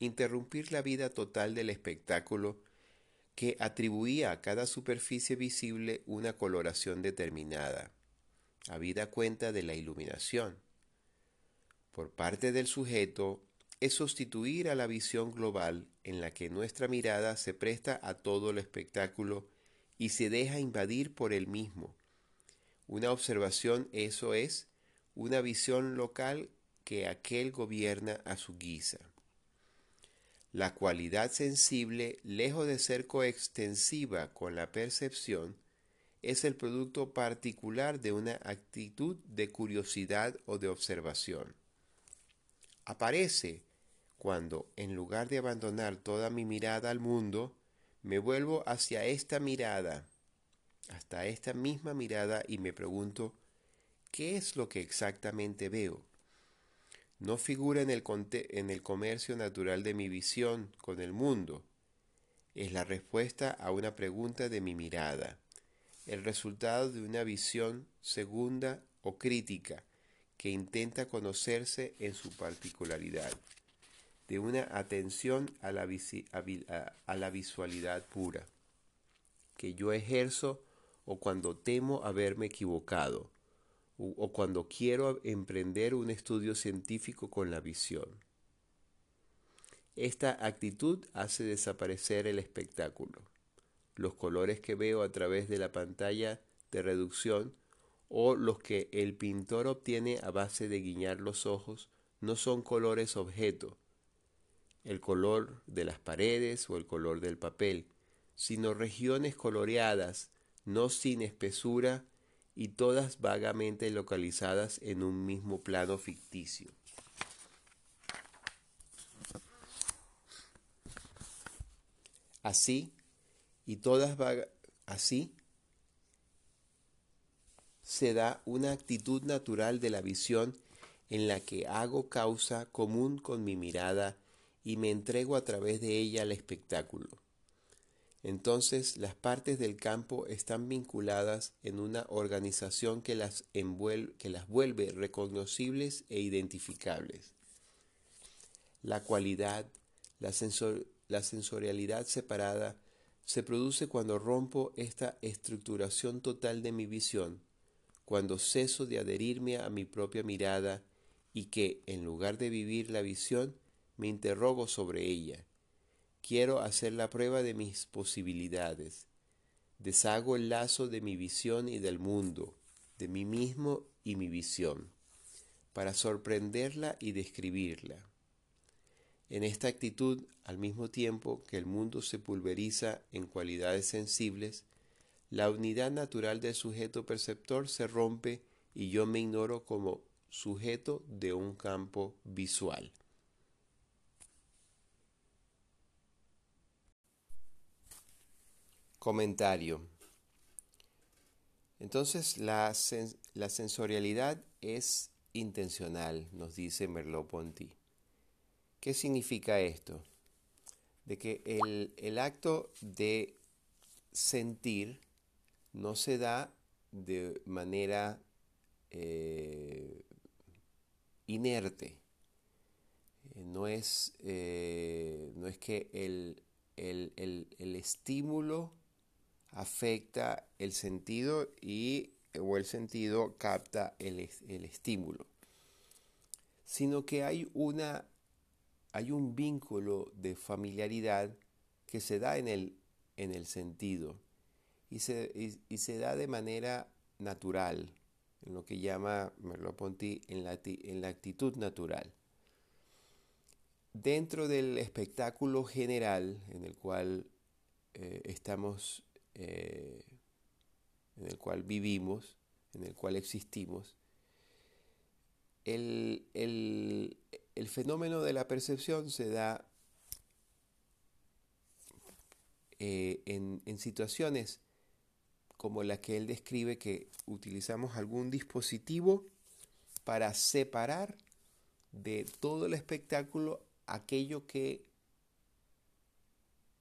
interrumpir la vida total del espectáculo que atribuía a cada superficie visible una coloración determinada, habida cuenta de la iluminación. Por parte del sujeto, es sustituir a la visión global en la que nuestra mirada se presta a todo el espectáculo y se deja invadir por el mismo. Una observación, eso es, una visión local que aquel gobierna a su guisa. La cualidad sensible, lejos de ser coextensiva con la percepción, es el producto particular de una actitud de curiosidad o de observación. Aparece cuando, en lugar de abandonar toda mi mirada al mundo, me vuelvo hacia esta mirada, hasta esta misma mirada y me pregunto, ¿qué es lo que exactamente veo? No figura en el, en el comercio natural de mi visión con el mundo. Es la respuesta a una pregunta de mi mirada el resultado de una visión segunda o crítica que intenta conocerse en su particularidad, de una atención a la, a la visualidad pura. que yo ejerzo o cuando temo haberme equivocado o cuando quiero emprender un estudio científico con la visión. Esta actitud hace desaparecer el espectáculo. Los colores que veo a través de la pantalla de reducción o los que el pintor obtiene a base de guiñar los ojos no son colores objeto, el color de las paredes o el color del papel, sino regiones coloreadas, no sin espesura y todas vagamente localizadas en un mismo plano ficticio. Así, y todas así, se da una actitud natural de la visión en la que hago causa común con mi mirada y me entrego a través de ella al espectáculo. Entonces las partes del campo están vinculadas en una organización que las, que las vuelve reconocibles e identificables. La cualidad, la sensorialidad separada se produce cuando rompo esta estructuración total de mi visión, cuando ceso de adherirme a mi propia mirada y que, en lugar de vivir la visión, me interrogo sobre ella. Quiero hacer la prueba de mis posibilidades. Deshago el lazo de mi visión y del mundo, de mí mismo y mi visión, para sorprenderla y describirla. En esta actitud, al mismo tiempo que el mundo se pulveriza en cualidades sensibles, la unidad natural del sujeto perceptor se rompe y yo me ignoro como sujeto de un campo visual. Comentario. Entonces la, sensorialidad es intencional, nos dice Merleau-Ponty. ¿Qué significa esto? De que el, acto de sentir no se da de manera eh, inerte. Eh, no es, eh, no es que el, el estímulo afecta el sentido y o el sentido capta el, estímulo, sino que hay una hay un vínculo de familiaridad que se da en el, en el sentido y se, se, da de manera natural, en lo que llama Merleau-Ponty en la, en la actitud natural. Dentro del espectáculo general en el cual eh, estamos eh, en el cual vivimos, en el cual existimos, el, fenómeno de la percepción se da eh, en, en situaciones como la que él describe que utilizamos algún dispositivo para separar de todo el espectáculo aquello que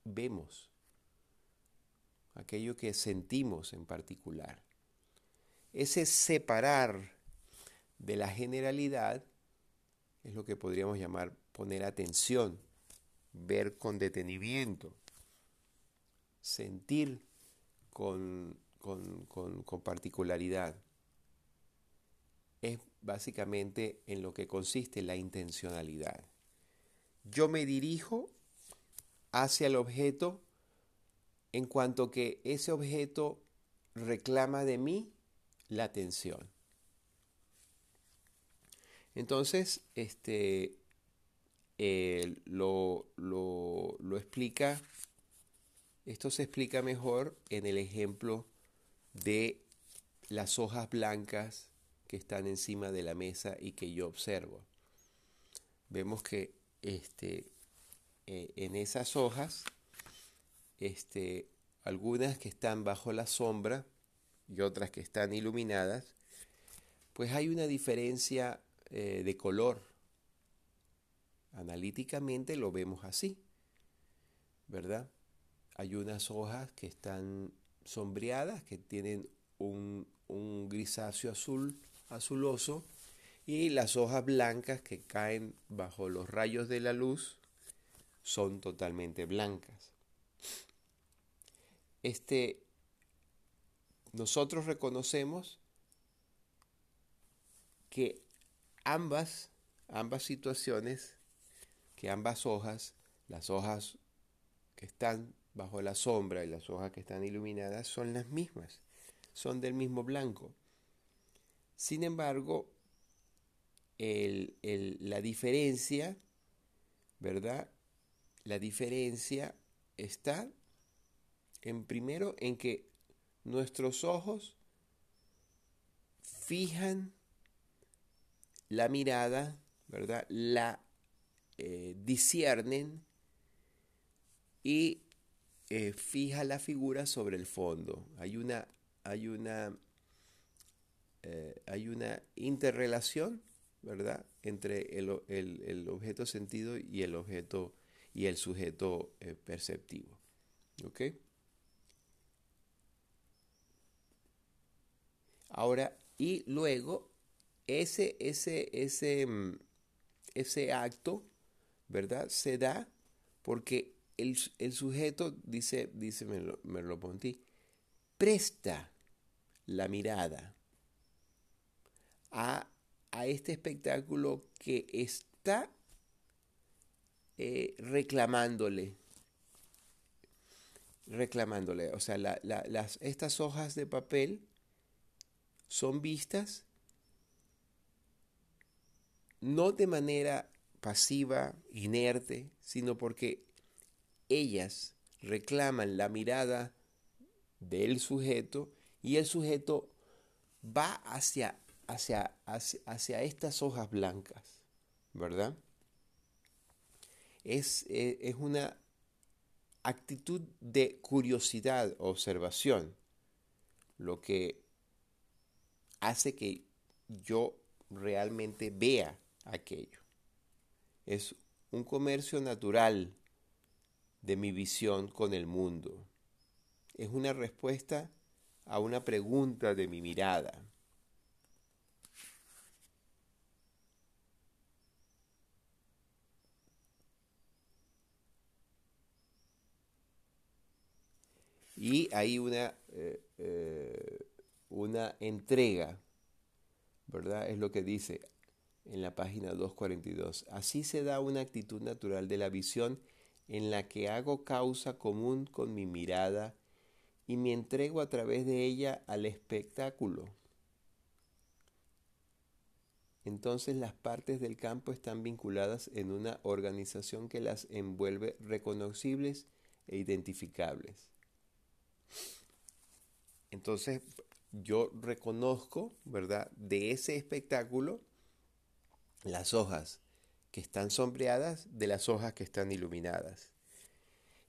vemos aquello que sentimos en particular. Ese separar de la generalidad es lo que podríamos llamar poner atención, ver con detenimiento, sentir con, con particularidad. Es básicamente en lo que consiste la intencionalidad. Yo me dirijo hacia el objeto en cuanto que ese objeto reclama de mí la atención. Entonces, este, eh, lo, lo, lo explica, esto se explica mejor en el ejemplo de las hojas blancas que están encima de la mesa y que yo observo. Vemos que este, eh, en esas hojas este, algunas que están bajo la sombra y otras que están iluminadas, pues hay una diferencia eh, de color. Analíticamente lo vemos así, ¿verdad? Hay unas hojas que están sombreadas, que tienen un, un grisáceo azul, azuloso, y las hojas blancas que caen bajo los rayos de la luz son totalmente blancas. este, nosotros reconocemos que ambas, ambas situaciones, que ambas hojas, las hojas que están bajo la sombra y las hojas que están iluminadas son las mismas, son del mismo blanco. Sin embargo, la diferencia, ¿verdad? La diferencia está en primero en que nuestros ojos fijan la mirada, ¿verdad? La eh, disciernen y eh, fija la figura sobre el fondo. Hay una, hay una, eh, hay una interrelación, ¿verdad? Entre el, el, objeto sentido y el objeto y el sujeto perceptivo. ¿Ok? Ahora, y luego, ese, ese, ese, mm, ese acto, ¿verdad? Se da porque el, sujeto, dice, dice Merleau-Ponty, presta la mirada a, este espectáculo que está eh, reclamándole, reclamándole. O sea, las, estas hojas de papel son vistas no de manera pasiva, inerte, sino porque ellas reclaman la mirada del sujeto y el sujeto va hacia, hacia, hacia, estas hojas blancas, ¿verdad? Es, eh, es una actitud de curiosidad, observación, lo que hace que yo realmente vea aquello. Es un comercio natural de mi visión con el mundo. Es una respuesta a una pregunta de mi mirada. Y hay una, eh, eh, una entrega, ¿verdad? Es lo que dice en la página 242. Así se da una actitud natural de la visión en la que hago causa común con mi mirada y me entrego a través de ella al espectáculo. Entonces las partes del campo están vinculadas en una organización que las envuelve reconocibles e identificables. Entonces yo reconozco, ¿verdad?, de ese espectáculo las hojas que están sombreadas de las hojas que están iluminadas.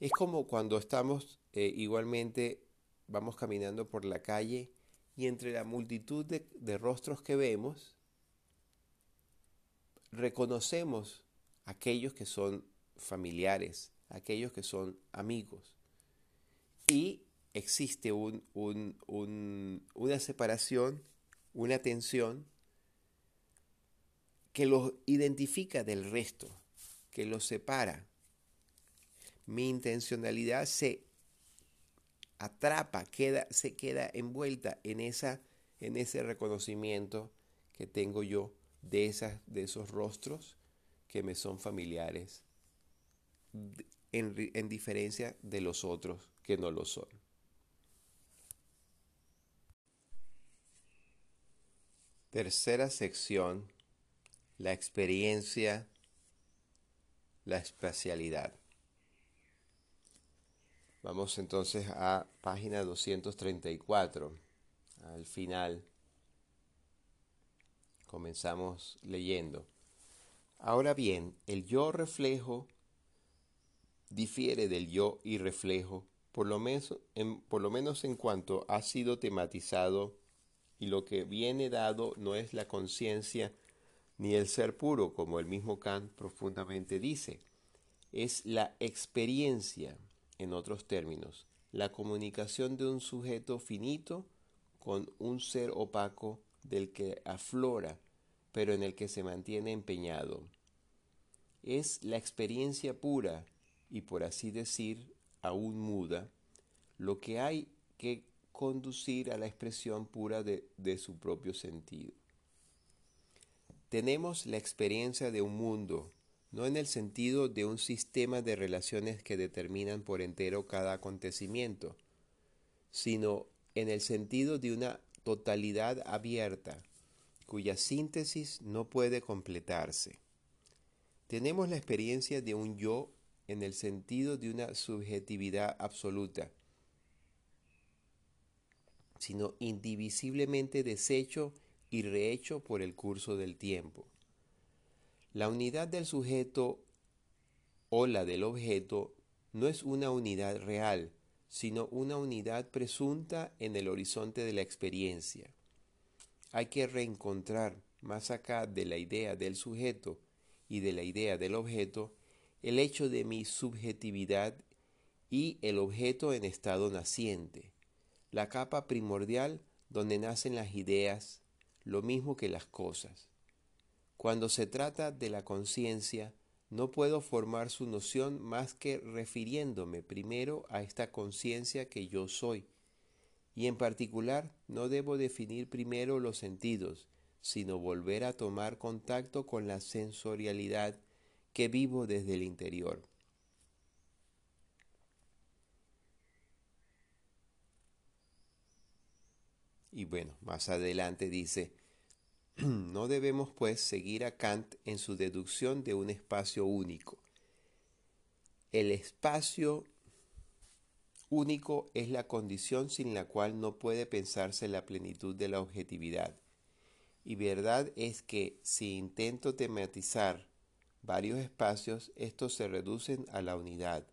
Es como cuando estamos eh, igualmente, vamos caminando por la calle y entre la multitud de, de rostros que vemos, reconocemos aquellos que son familiares, aquellos que son amigos. Y existe un, un, una separación, una tensión que los identifica del resto, que los separa. Mi intencionalidad se atrapa, queda, se queda envuelta en, esa, en ese reconocimiento que tengo yo de, esas, de esos rostros que me son familiares, en, en diferencia de los otros que no lo son. Tercera sección la experiencia, la espacialidad. Vamos entonces a página 234, al final. Comenzamos leyendo. Ahora bien, el yo reflejo difiere del yo y reflejo, por lo, menos en, por lo menos en cuanto ha sido tematizado y lo que viene dado no es la conciencia ni el ser puro, como el mismo Kant profundamente dice. Es la experiencia, en otros términos, la comunicación de un sujeto finito con un ser opaco del que aflora, pero en el que se mantiene empeñado. Es la experiencia pura y por así decir, aún muda, lo que hay que conducir a la expresión pura de, de su propio sentido. Tenemos la experiencia de un mundo, no en el sentido de un sistema de relaciones que determinan por entero cada acontecimiento, sino en el sentido de una totalidad abierta, cuya síntesis no puede completarse. Tenemos la experiencia de un yo en el sentido de una subjetividad absoluta, sino indivisiblemente deshecho y rehecho por el curso del tiempo. La unidad del sujeto o la del objeto no es una unidad real, sino una unidad presunta en el horizonte de la experiencia. Hay que reencontrar, más acá de la idea del sujeto y de la idea del objeto, el hecho de mi subjetividad y el objeto en estado naciente, la capa primordial donde nacen las ideas, lo mismo que las cosas. Cuando se trata de la conciencia, no puedo formar su noción más que refiriéndome primero a esta conciencia que yo soy. Y en particular no debo definir primero los sentidos, sino volver a tomar contacto con la sensorialidad que vivo desde el interior. Y bueno, más adelante dice, [CLEARS THROAT] no debemos pues seguir a Kant en su deducción de un espacio único. El espacio único es la condición sin la cual no puede pensarse la plenitud de la objetividad. Y verdad es que si intento tematizar varios espacios, estos se reducen a la unidad,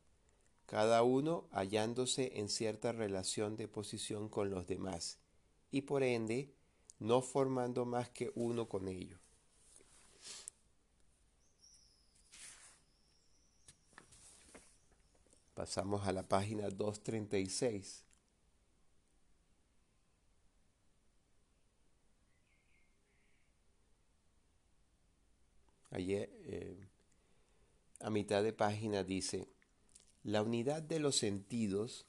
cada uno hallándose en cierta relación de posición con los demás, y por ende no formando más que uno con ello. Pasamos a la página 236. Allí eh, a mitad de página dice, la unidad de los sentidos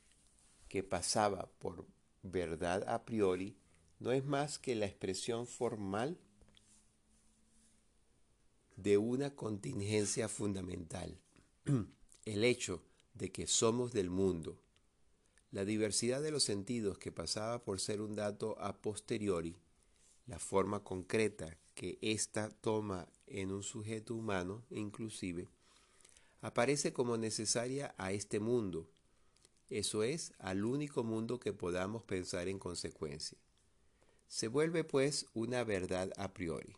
que pasaba por verdad a priori no es más que la expresión formal de una contingencia fundamental, [CLEARS THROAT] el hecho de que somos del mundo. La diversidad de los sentidos que pasaba por ser un dato a posteriori, la forma concreta que ésta toma en un sujeto humano inclusive, aparece como necesaria a este mundo, eso es, al único mundo que podamos pensar en consecuencia. Se vuelve pues una verdad a priori.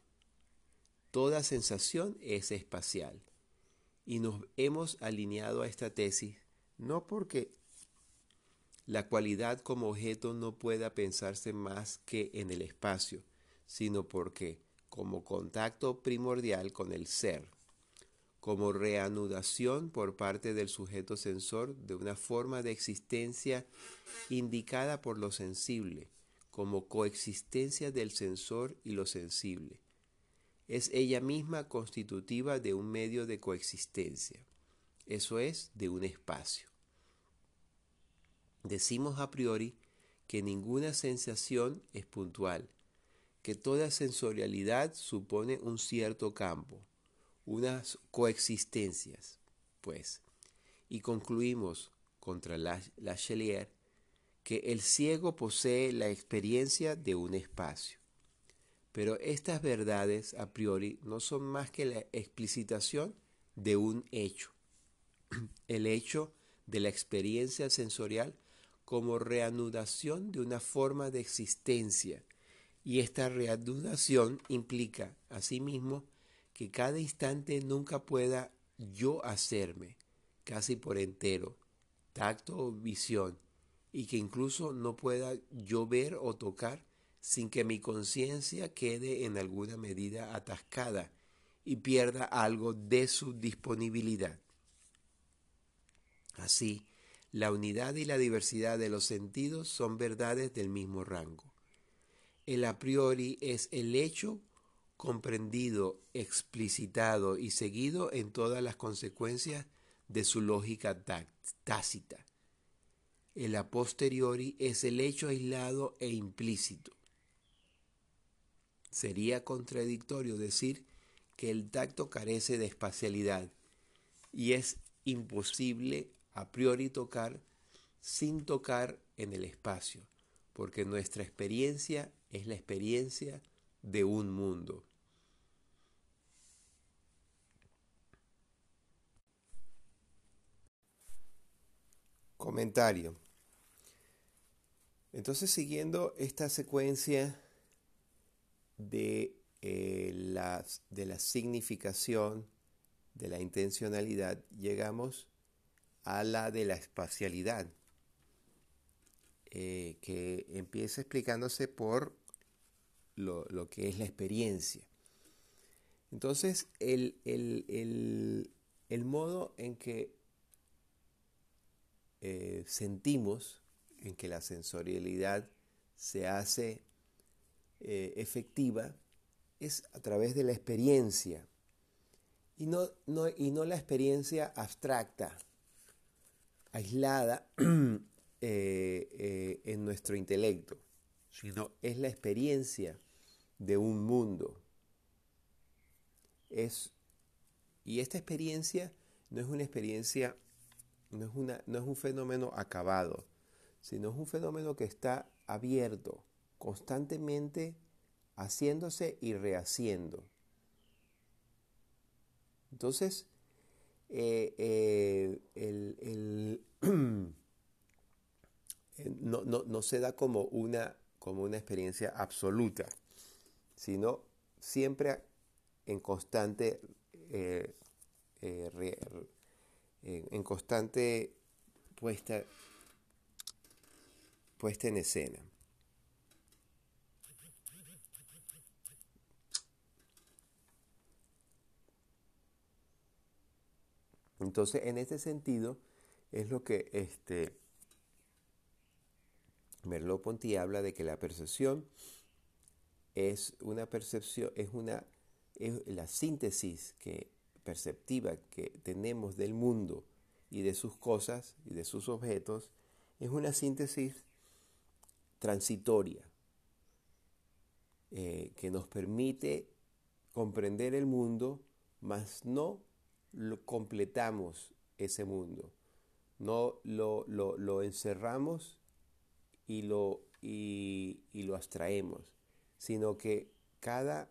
Toda sensación es espacial y nos hemos alineado a esta tesis no porque la cualidad como objeto no pueda pensarse más que en el espacio, sino porque como contacto primordial con el ser, como reanudación por parte del sujeto sensor de una forma de existencia indicada por lo sensible, como coexistencia del sensor y lo sensible. Es ella misma constitutiva de un medio de coexistencia, eso es, de un espacio. Decimos a priori que ninguna sensación es puntual, que toda sensorialidad supone un cierto campo, unas coexistencias, pues. Y concluimos contra la, la Chelier que el ciego posee la experiencia de un espacio. Pero estas verdades a priori no son más que la explicitación de un hecho. [CLEARS THROAT] El hecho de la experiencia sensorial como reanudación de una forma de existencia. Y esta reanudación implica, asimismo, que cada instante nunca pueda yo hacerme, casi por entero, tacto o visión, y que incluso no pueda yo ver o tocar sin que mi conciencia quede en alguna medida atascada y pierda algo de su disponibilidad. Así, la unidad y la diversidad de los sentidos son verdades del mismo rango. El a priori es el hecho comprendido, explicitado y seguido en todas las consecuencias de su lógica tácita el a posteriori es el hecho aislado e implícito. Sería contradictorio decir que el tacto carece de espacialidad y es imposible a priori tocar sin tocar en el espacio, porque nuestra experiencia es la experiencia de un mundo. Comentario. Entonces, siguiendo esta secuencia de, eh, la, de la significación, de la intencionalidad, llegamos a la de la espacialidad, eh, que empieza explicándose por lo, que es la experiencia. Entonces, el, el modo en que eh, sentimos, en que la sensorialidad se hace eh, efectiva, es a través de la experiencia. Y no, y no la experiencia abstracta, aislada [CLEARS THROAT] eh, en nuestro intelecto, sino es la experiencia de un mundo. Es, y esta experiencia no es una experiencia no es, una, no es un fenómeno acabado, sino es un fenómeno que está abierto, constantemente haciéndose y rehaciendo. Entonces, eh, eh, [CLEARS THROAT] no, no, se da como una, como una experiencia absoluta, sino siempre en constante eh, en, constante puesta, puesta en escena. Entonces, en este sentido, es lo que este Merleau-Ponty habla de que la percepción es una percepción, es una es la síntesis que perceptiva que tenemos del mundo y de sus cosas y de sus objetos es una síntesis transitoria eh, que nos permite comprender el mundo, mas no completamos ese mundo, no lo, lo, encerramos y lo, y, lo abstraemos, sino que cada,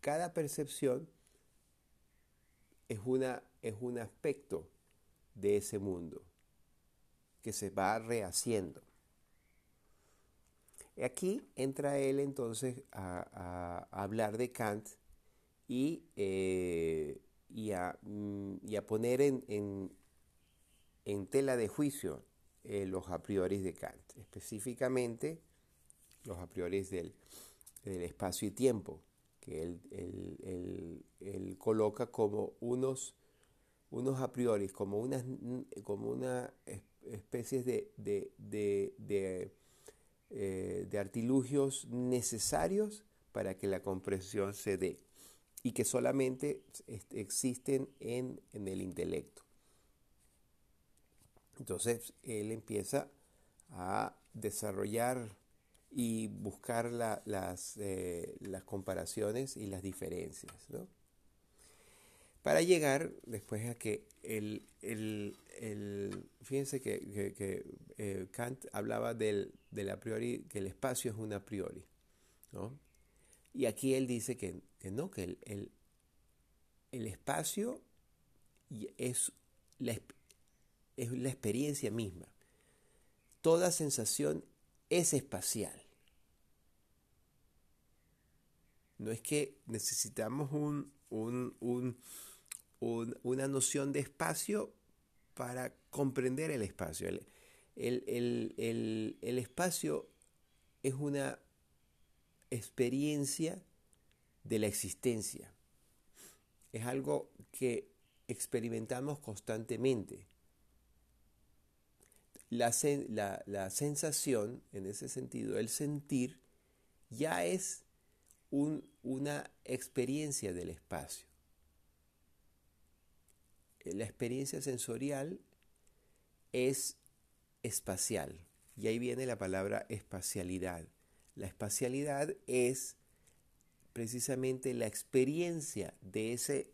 cada percepción es, una, es un aspecto de ese mundo que se va rehaciendo. Aquí entra él entonces a, hablar de Kant y, eh, y, a, mm, y, a, poner en, en, tela de juicio eh, los a priori de Kant, específicamente los a priori del, del espacio y tiempo que él, coloca como unos, unos a priori, como unas como una especies de, de, eh, de, artilugios necesarios para que la comprensión se dé y que solamente existen en, en el intelecto. Entonces él empieza a desarrollar y buscar las, eh, las, comparaciones y las diferencias. Para llegar después a que el, fíjense que, eh, Kant hablaba del, a priori, que el espacio es un a priori. Y aquí él dice que, no, que el, el, espacio es la, es la experiencia misma. Toda sensación es espacial. No es que necesitamos una noción de espacio para comprender el espacio. El, espacio es una experiencia de la existencia. Es algo que experimentamos constantemente. La, la, sensación, en ese sentido, el sentir, ya es una experiencia del espacio. La experiencia sensorial es espacial. Y ahí viene la palabra espacialidad. La espacialidad es precisamente la experiencia de, ese,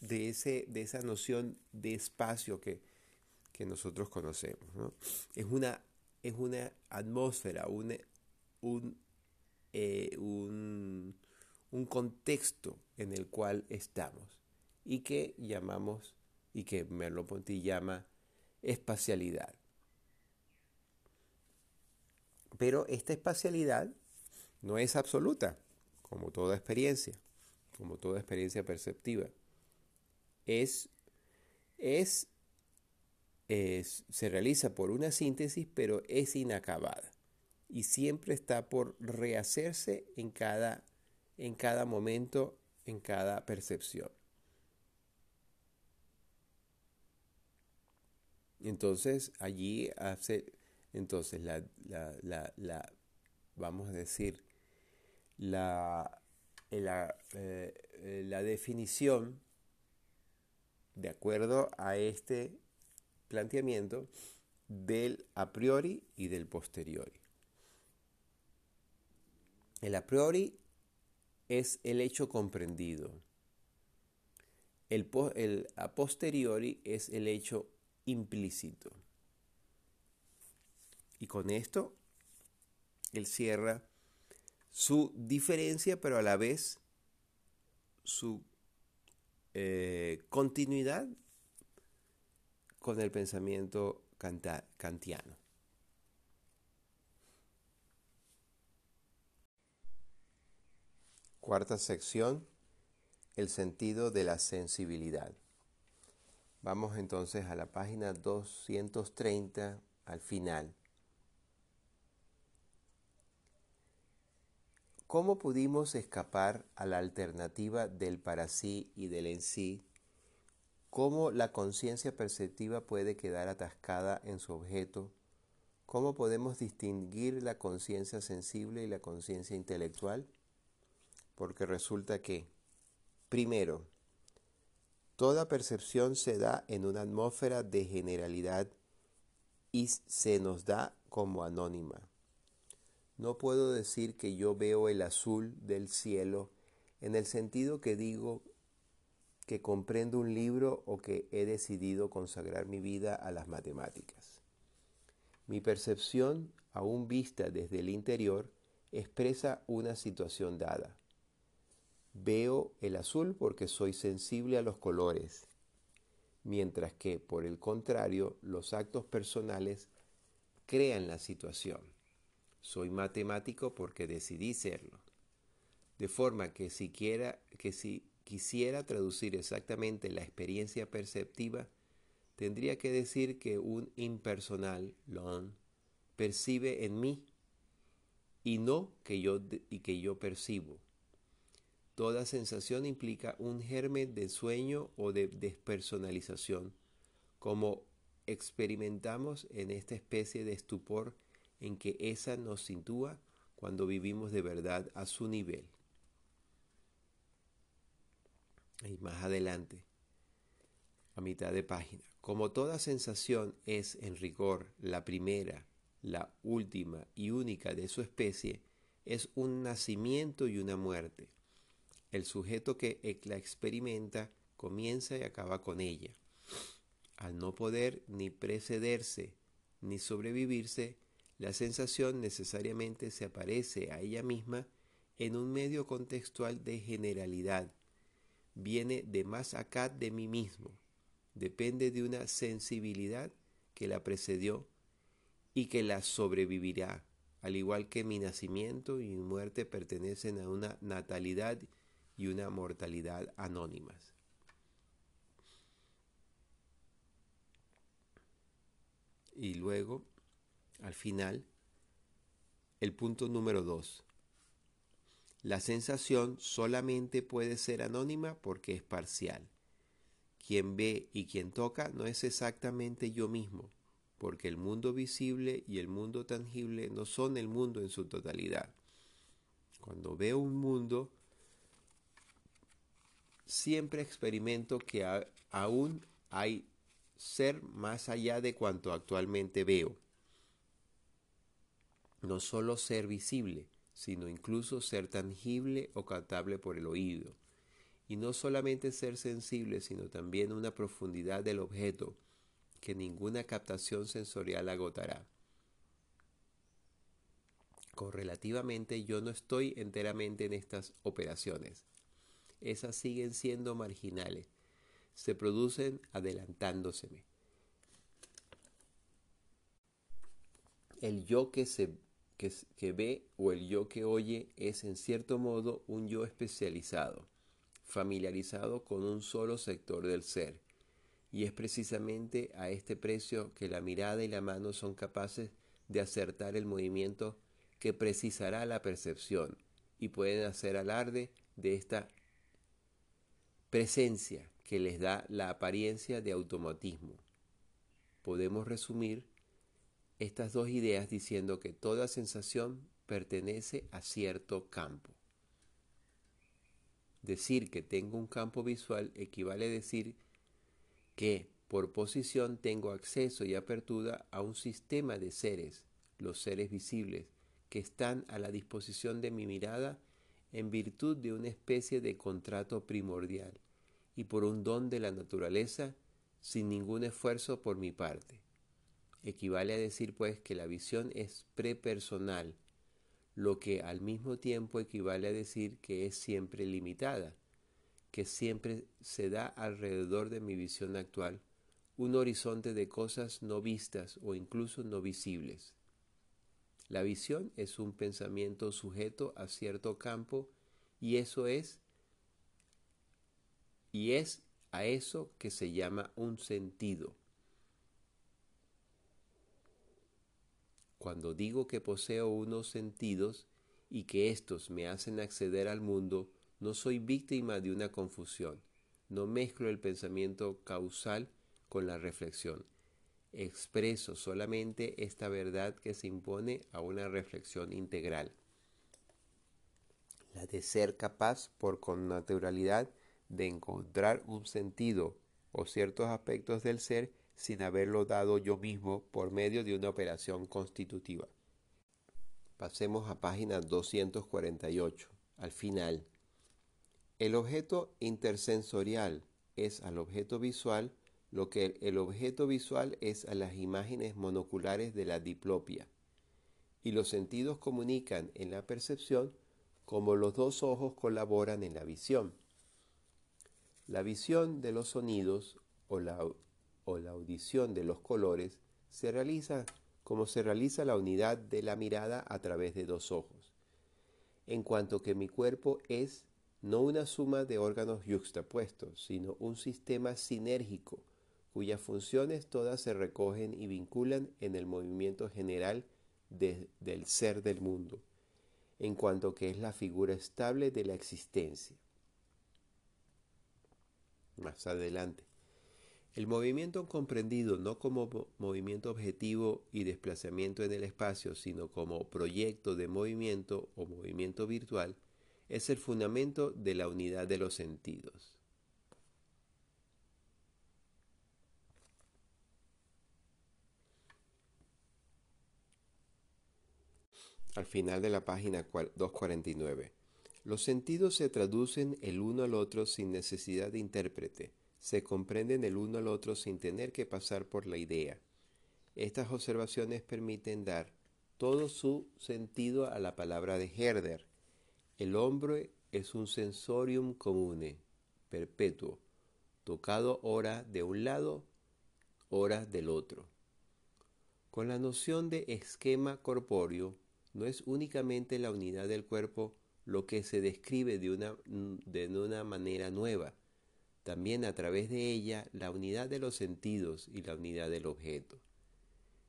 de, ese, de esa noción de espacio que, nosotros conocemos. Es, una, es una atmósfera, un, un, eh, un, un contexto en el cual estamos y que llamamos, y que Merleau-Ponty llama espacialidad. Pero esta espacialidad no es absoluta, como toda experiencia, como toda experiencia perceptiva. Es, es, es, se realiza por una síntesis, pero es inacabada y siempre está por rehacerse en cada, en cada momento, en cada percepción. Entonces allí hace, entonces la, la, vamos a decir, la, la, eh, la definición, de acuerdo a este planteamiento, del a priori y del posteriori. El a priori es el hecho comprendido. El, a posteriori es el hecho implícito. Y con esto, él cierra su diferencia, pero a la vez su eh, continuidad con el pensamiento kantiano. Cuarta sección, el sentido de la sensibilidad. Vamos entonces a la página 230 al final. ¿Cómo pudimos escapar a la alternativa del para sí y del en sí? ¿Cómo la conciencia perceptiva puede quedar atascada en su objeto? ¿Cómo podemos distinguir la conciencia sensible y la conciencia intelectual? Porque resulta que, primero, Toda percepción se da en una atmósfera de generalidad y se nos da como anónima. No puedo decir que yo veo el azul del cielo en el sentido que digo que comprendo un libro o que he decidido consagrar mi vida a las matemáticas. Mi percepción, aún vista desde el interior, expresa una situación dada. Veo el azul porque soy sensible a los colores, mientras que, por el contrario, los actos personales crean la situación. Soy matemático porque decidí serlo. De forma que si, que si quisiera traducir exactamente la experiencia perceptiva, tendría que decir que un impersonal, Lon, percibe en mí y no que yo, y que yo percibo. Toda sensación implica un germen de sueño o de despersonalización, como experimentamos en esta especie de estupor en que esa nos sitúa cuando vivimos de verdad a su nivel. Y más adelante, a mitad de página, como toda sensación es en rigor la primera, la última y única de su especie, es un nacimiento y una muerte el sujeto que la experimenta comienza y acaba con ella. Al no poder ni precederse ni sobrevivirse, la sensación necesariamente se aparece a ella misma en un medio contextual de generalidad. Viene de más acá de mí mismo. Depende de una sensibilidad que la precedió y que la sobrevivirá, al igual que mi nacimiento y mi muerte pertenecen a una natalidad y una mortalidad anónimas. Y luego, al final, el punto número dos. La sensación solamente puede ser anónima porque es parcial. Quien ve y quien toca no es exactamente yo mismo, porque el mundo visible y el mundo tangible no son el mundo en su totalidad. Cuando veo un mundo, siempre experimento que aún hay ser más allá de cuanto actualmente veo. No solo ser visible, sino incluso ser tangible o captable por el oído. Y no solamente ser sensible, sino también una profundidad del objeto que ninguna captación sensorial agotará. Correlativamente yo no estoy enteramente en estas operaciones. Esas siguen siendo marginales. Se producen adelantándoseme. El yo que, se, que, ve o el yo que oye es en cierto modo un yo especializado, familiarizado con un solo sector del ser y es precisamente a este precio que la mirada y la mano son capaces de acertar el movimiento que precisará la percepción y pueden hacer alarde de esta presencia que les da la apariencia de automatismo. Podemos resumir estas dos ideas diciendo que toda sensación pertenece a cierto campo. Decir que tengo un campo visual equivale a decir que por posición tengo acceso y apertura a un sistema de seres, los seres visibles, que están a la disposición de mi mirada en virtud de una especie de contrato primordial y por un don de la naturaleza sin ningún esfuerzo por mi parte. Equivale a decir pues que la visión es prepersonal, lo que al mismo tiempo equivale a decir que es siempre limitada, que siempre se da alrededor de mi visión actual, un horizonte de cosas no vistas o incluso no visibles. La visión es un pensamiento sujeto a cierto campo y eso es y es a eso que se llama un sentido. Cuando digo que poseo unos sentidos y que éstos me hacen acceder al mundo, no soy víctima de una confusión. No mezclo el pensamiento causal con la reflexión. Expreso solamente esta verdad que se impone a una reflexión integral. La de ser capaz por connaturalidad de encontrar un sentido o ciertos aspectos del ser sin haberlo dado yo mismo por medio de una operación constitutiva. Pasemos a página 248. Al final, el objeto intersensorial es al objeto visual lo que el objeto visual es a las imágenes monoculares de la diplopia. Y los sentidos comunican en la percepción como los dos ojos colaboran en la visión. La visión de los sonidos o la, o la audición de los colores se realiza como se realiza la unidad de la mirada a través de dos ojos. En cuanto que mi cuerpo es no una suma de órganos yuxtapuestos, sino un sistema sinérgico cuyas funciones todas se recogen y vinculan en el movimiento general del ser del mundo, en cuanto que es la figura estable de la existencia. Más adelante. El movimiento comprendido no como movimiento objetivo y desplazamiento en el espacio, sino como proyecto de movimiento o movimiento virtual, es el fundamento de la unidad de los sentidos. Al final de la página 249. Los sentidos se traducen el uno al otro sin necesidad de intérprete, se comprenden el uno al otro sin tener que pasar por la idea. Estas observaciones permiten dar todo su sentido a la palabra de Herder, el hombre es un sensorium comune, perpetuo, tocado ora de un lado, ora del otro. Con la noción de esquema corpóreo, no es únicamente la unidad del cuerpo lo que se describe de una, de una manera nueva, también a través de ella la unidad de los sentidos y la unidad del objeto.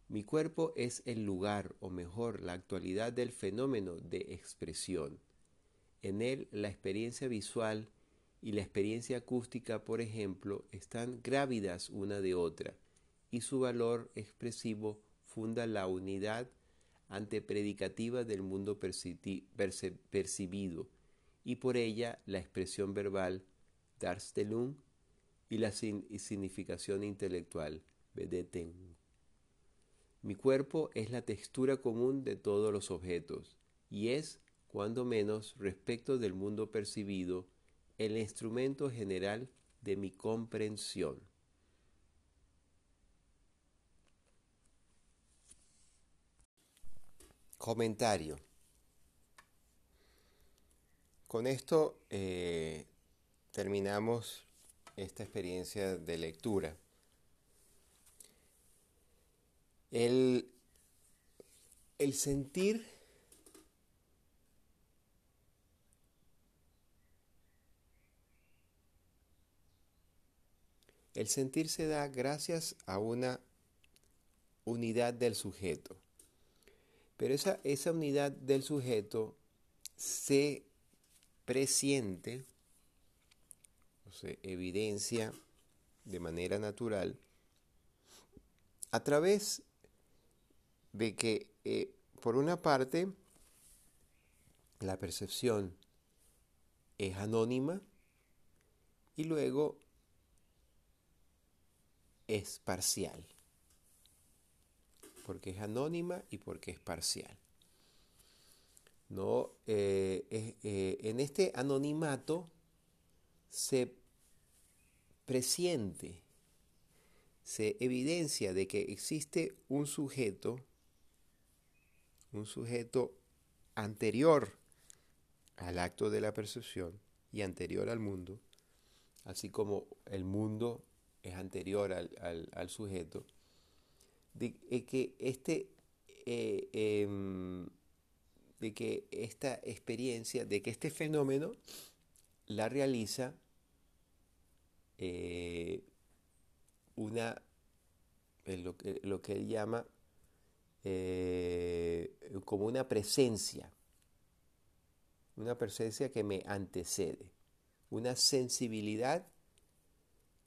Mi cuerpo es el lugar, o mejor, la actualidad del fenómeno de expresión. En él la experiencia visual y la experiencia acústica, por ejemplo, están grávidas una de otra, y su valor expresivo funda la unidad antepredicativa del mundo percibido, y por ella la expresión verbal Darstellung y la significación intelectual, vedeten. Mi cuerpo es la textura común de todos los objetos y es, cuando menos, respecto del mundo percibido, el instrumento general de mi comprensión. Comentario. Con esto eh, terminamos esta experiencia de lectura. El, el sentir El sentir se da gracias a una unidad del sujeto. Pero esa, esa unidad del sujeto se presiente, o se evidencia de manera natural, a través de que, eh, por una parte, la percepción es anónima y luego es parcial porque es anónima y porque es parcial. ¿No? Eh, eh, en este anonimato se presiente, se evidencia de que existe un sujeto, un sujeto anterior al acto de la percepción y anterior al mundo, así como el mundo es anterior al sujeto, de que este eh, em, de que esta experiencia, de que este fenómeno la realiza eh, una lo que, lo que él llama eh, como una presencia, una presencia que me antecede, una sensibilidad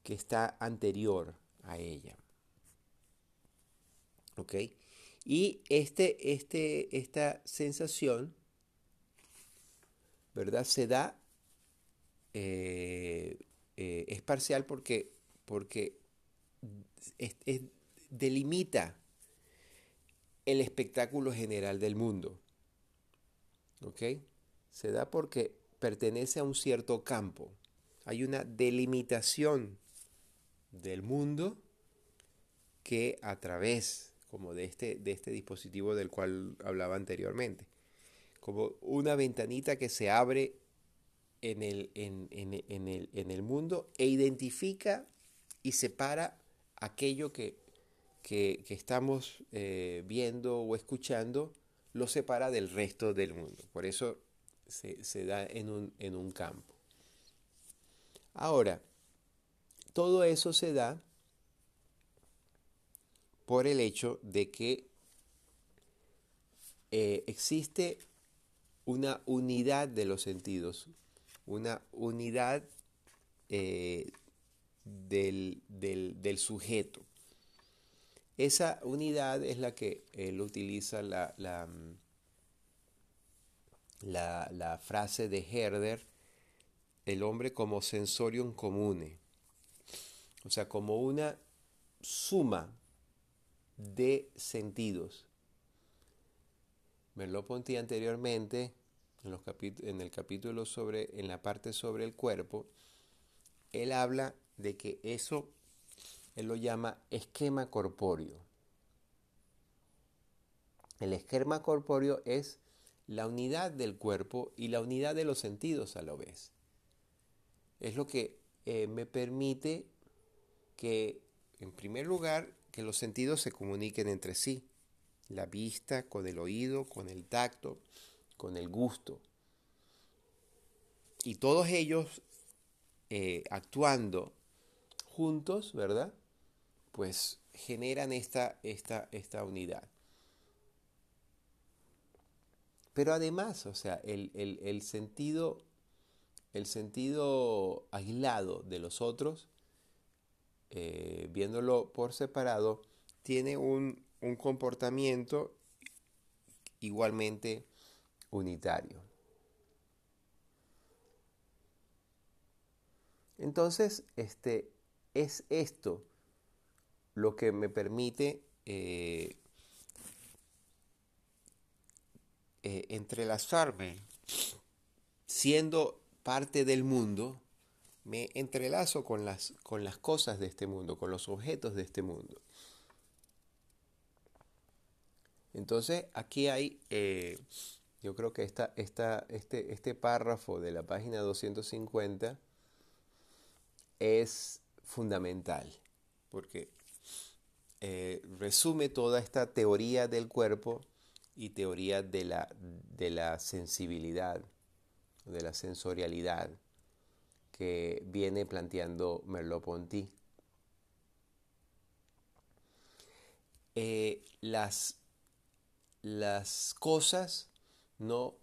que está anterior a ella. ¿Ok? Y este, este, esta sensación, ¿verdad? Se da, eh, eh, es parcial porque, porque delimita el espectáculo general del mundo. ¿Ok? Se da porque pertenece a un cierto campo. Hay una delimitación del mundo que a través como de este, de este dispositivo del cual hablaba anteriormente. Como una ventanita que se abre en el, en, el, mundo e identifica y separa aquello que, estamos eh, viendo o escuchando, lo separa del resto del mundo. Por eso se, se da en un, en un campo. Ahora, todo eso se da por el hecho de que eh, existe una unidad de los sentidos, una unidad eh, del, sujeto. Esa unidad es la que él utiliza la, la, la, frase de Herder, el hombre como sensorium comune, o sea, como una suma de sentidos. Merleau-Ponty anteriormente, en, el capítulo sobre, en la parte sobre el cuerpo, él habla de que eso, él lo llama esquema corpóreo. El esquema corpóreo es la unidad del cuerpo y la unidad de los sentidos a la vez. Es lo que eh, me permite que, en primer lugar, que los sentidos se comuniquen entre sí, la vista con el oído, con el tacto, con el gusto. Y todos ellos eh, actuando juntos, ¿verdad? Pues generan esta, esta, esta unidad. Pero además, o sea, el, el, sentido, el sentido aislado de los otros eh, viéndolo por separado, tiene un, comportamiento igualmente unitario. Entonces, este, es esto lo que me permite eh, eh, entrelazarme, siendo parte del mundo, me entrelazo con las, con las cosas de este mundo, con los objetos de este mundo. Entonces, aquí hay, eh, yo creo que esta, esta, este, este párrafo de la página 250 es fundamental, porque eh, resume toda esta teoría del cuerpo y teoría de la, de la sensibilidad, de la sensorialidad que viene planteando Merleau-Ponty. Eh, las, las cosas no,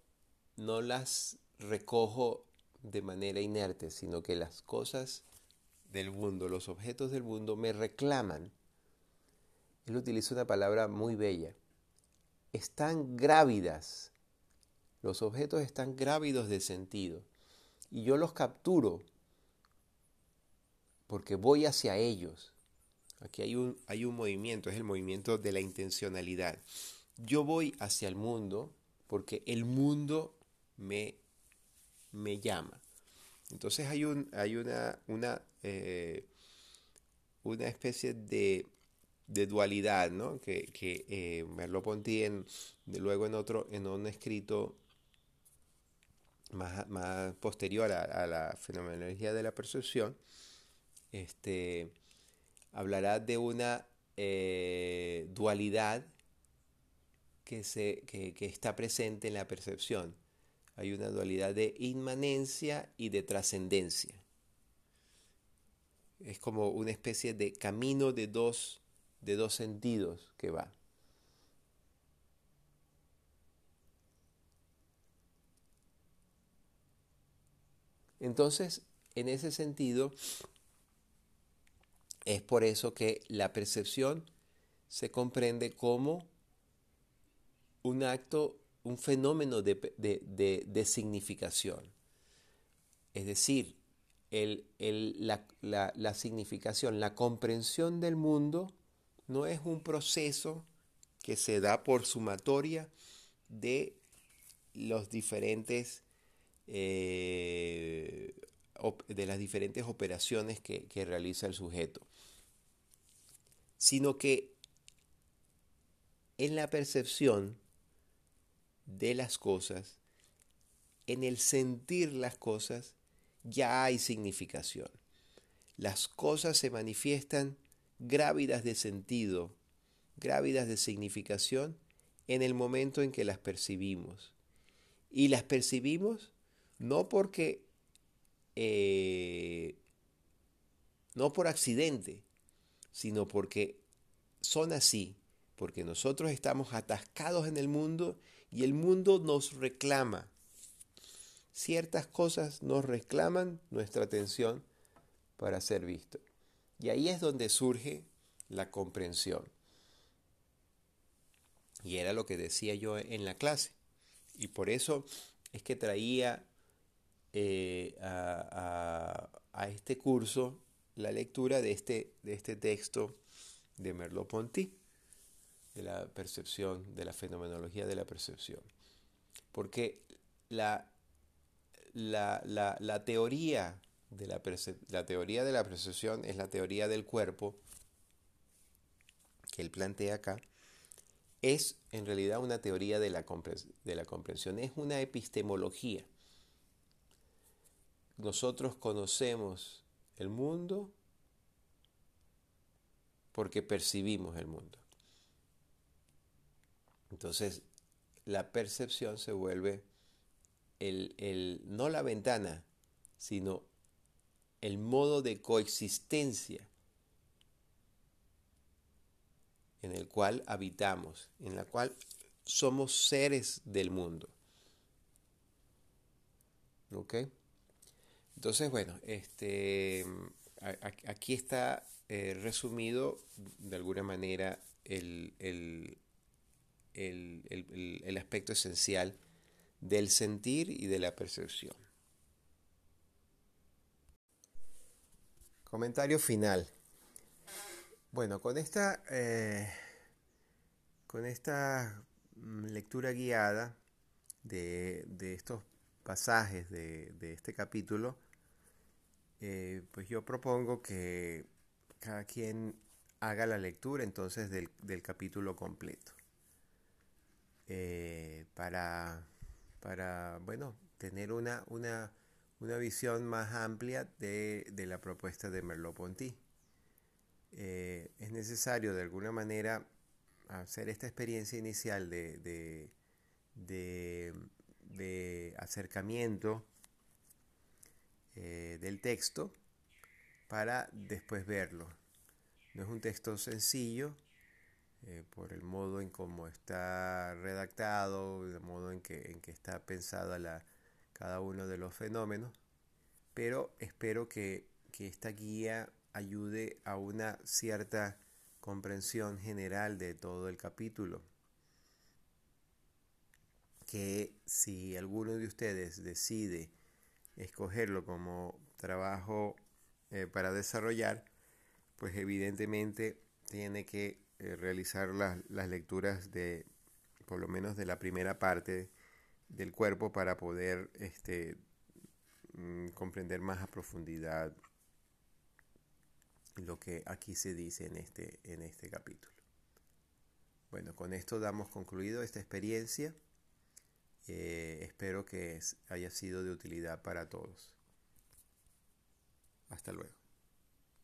no las recojo de manera inerte, sino que las cosas del mundo, los objetos del mundo me reclaman. Él utiliza una palabra muy bella. Están grávidas. Los objetos están grávidos de sentido. Y yo los capturo porque voy hacia ellos. Aquí hay un, hay un movimiento, es el movimiento de la intencionalidad. Yo voy hacia el mundo porque el mundo me, me llama. Entonces hay, un, hay una, una, eh, una especie de, dualidad ¿no? que, que eh, Merleau-Ponty luego en otro en un escrito más, más posterior a, la fenomenología de la percepción este, hablará de una eh, dualidad que, se, que, que está presente en la percepción hay una dualidad de inmanencia y de trascendencia. Es como una especie de camino de dos, de dos sentidos que va. Entonces, en ese sentido, es por eso que la percepción se comprende como un acto un fenómeno de, significación. Es decir, la, significación, la comprensión del mundo no es un proceso que se da por sumatoria de los diferentes eh, de las diferentes operaciones que, que realiza el sujeto, sino que en la percepción de las cosas, en el sentir las cosas, ya hay significación. Las cosas se manifiestan grávidas de sentido, grávidas de significación en el momento en que las percibimos. Y las percibimos no porque, eh, no por accidente, sino porque son así, porque nosotros estamos atascados en el mundo y el mundo nos reclama. Ciertas cosas nos reclaman nuestra atención para ser visto. Y ahí es donde surge la comprensión. Y era lo que decía yo en la clase. Y por eso es que traía eh, a, este curso la lectura de este, de este texto de Merleau-Ponty de la percepción, de la fenomenología de la percepción. Porque la, la, teoría, de la, la teoría de la percepción es la teoría del cuerpo que él plantea acá, es en realidad una teoría de la, de la comprensión, es una epistemología. Nosotros conocemos el mundo porque percibimos el mundo. Entonces, la percepción se vuelve el, no la ventana, sino el modo de coexistencia en el cual habitamos, en la cual somos seres del mundo. ¿Ok? Entonces, bueno, este, aquí está eh, resumido de alguna manera el, el, aspecto esencial del sentir y de la percepción. Comentario final. Bueno, con esta, eh, con esta mm, lectura guiada de, estos pasajes de, este capítulo, eh, pues yo propongo que cada quien haga la lectura entonces del, capítulo completo. Eh, para, para, bueno, tener una, una, una visión más amplia de, la propuesta de Merleau-Ponty. Eh, es necesario de alguna manera hacer esta experiencia inicial de, de, acercamiento eh, del texto para después verlo. No es un texto sencillo eh, por el modo en cómo está redactado, el modo en que, en que está pensada la, cada uno de los fenómenos, pero espero que, que esta guía ayude a una cierta comprensión general de todo el capítulo. Que si alguno de ustedes decide escogerlo como trabajo eh, para desarrollar, pues evidentemente tiene que eh, realizar las, las, lecturas de, por lo menos de la primera parte del cuerpo para poder este, mm, comprender más a profundidad lo que aquí se dice en este, en este capítulo. Bueno, con esto damos concluido esta experiencia. Eh, espero que haya sido de utilidad para todos. Hasta luego.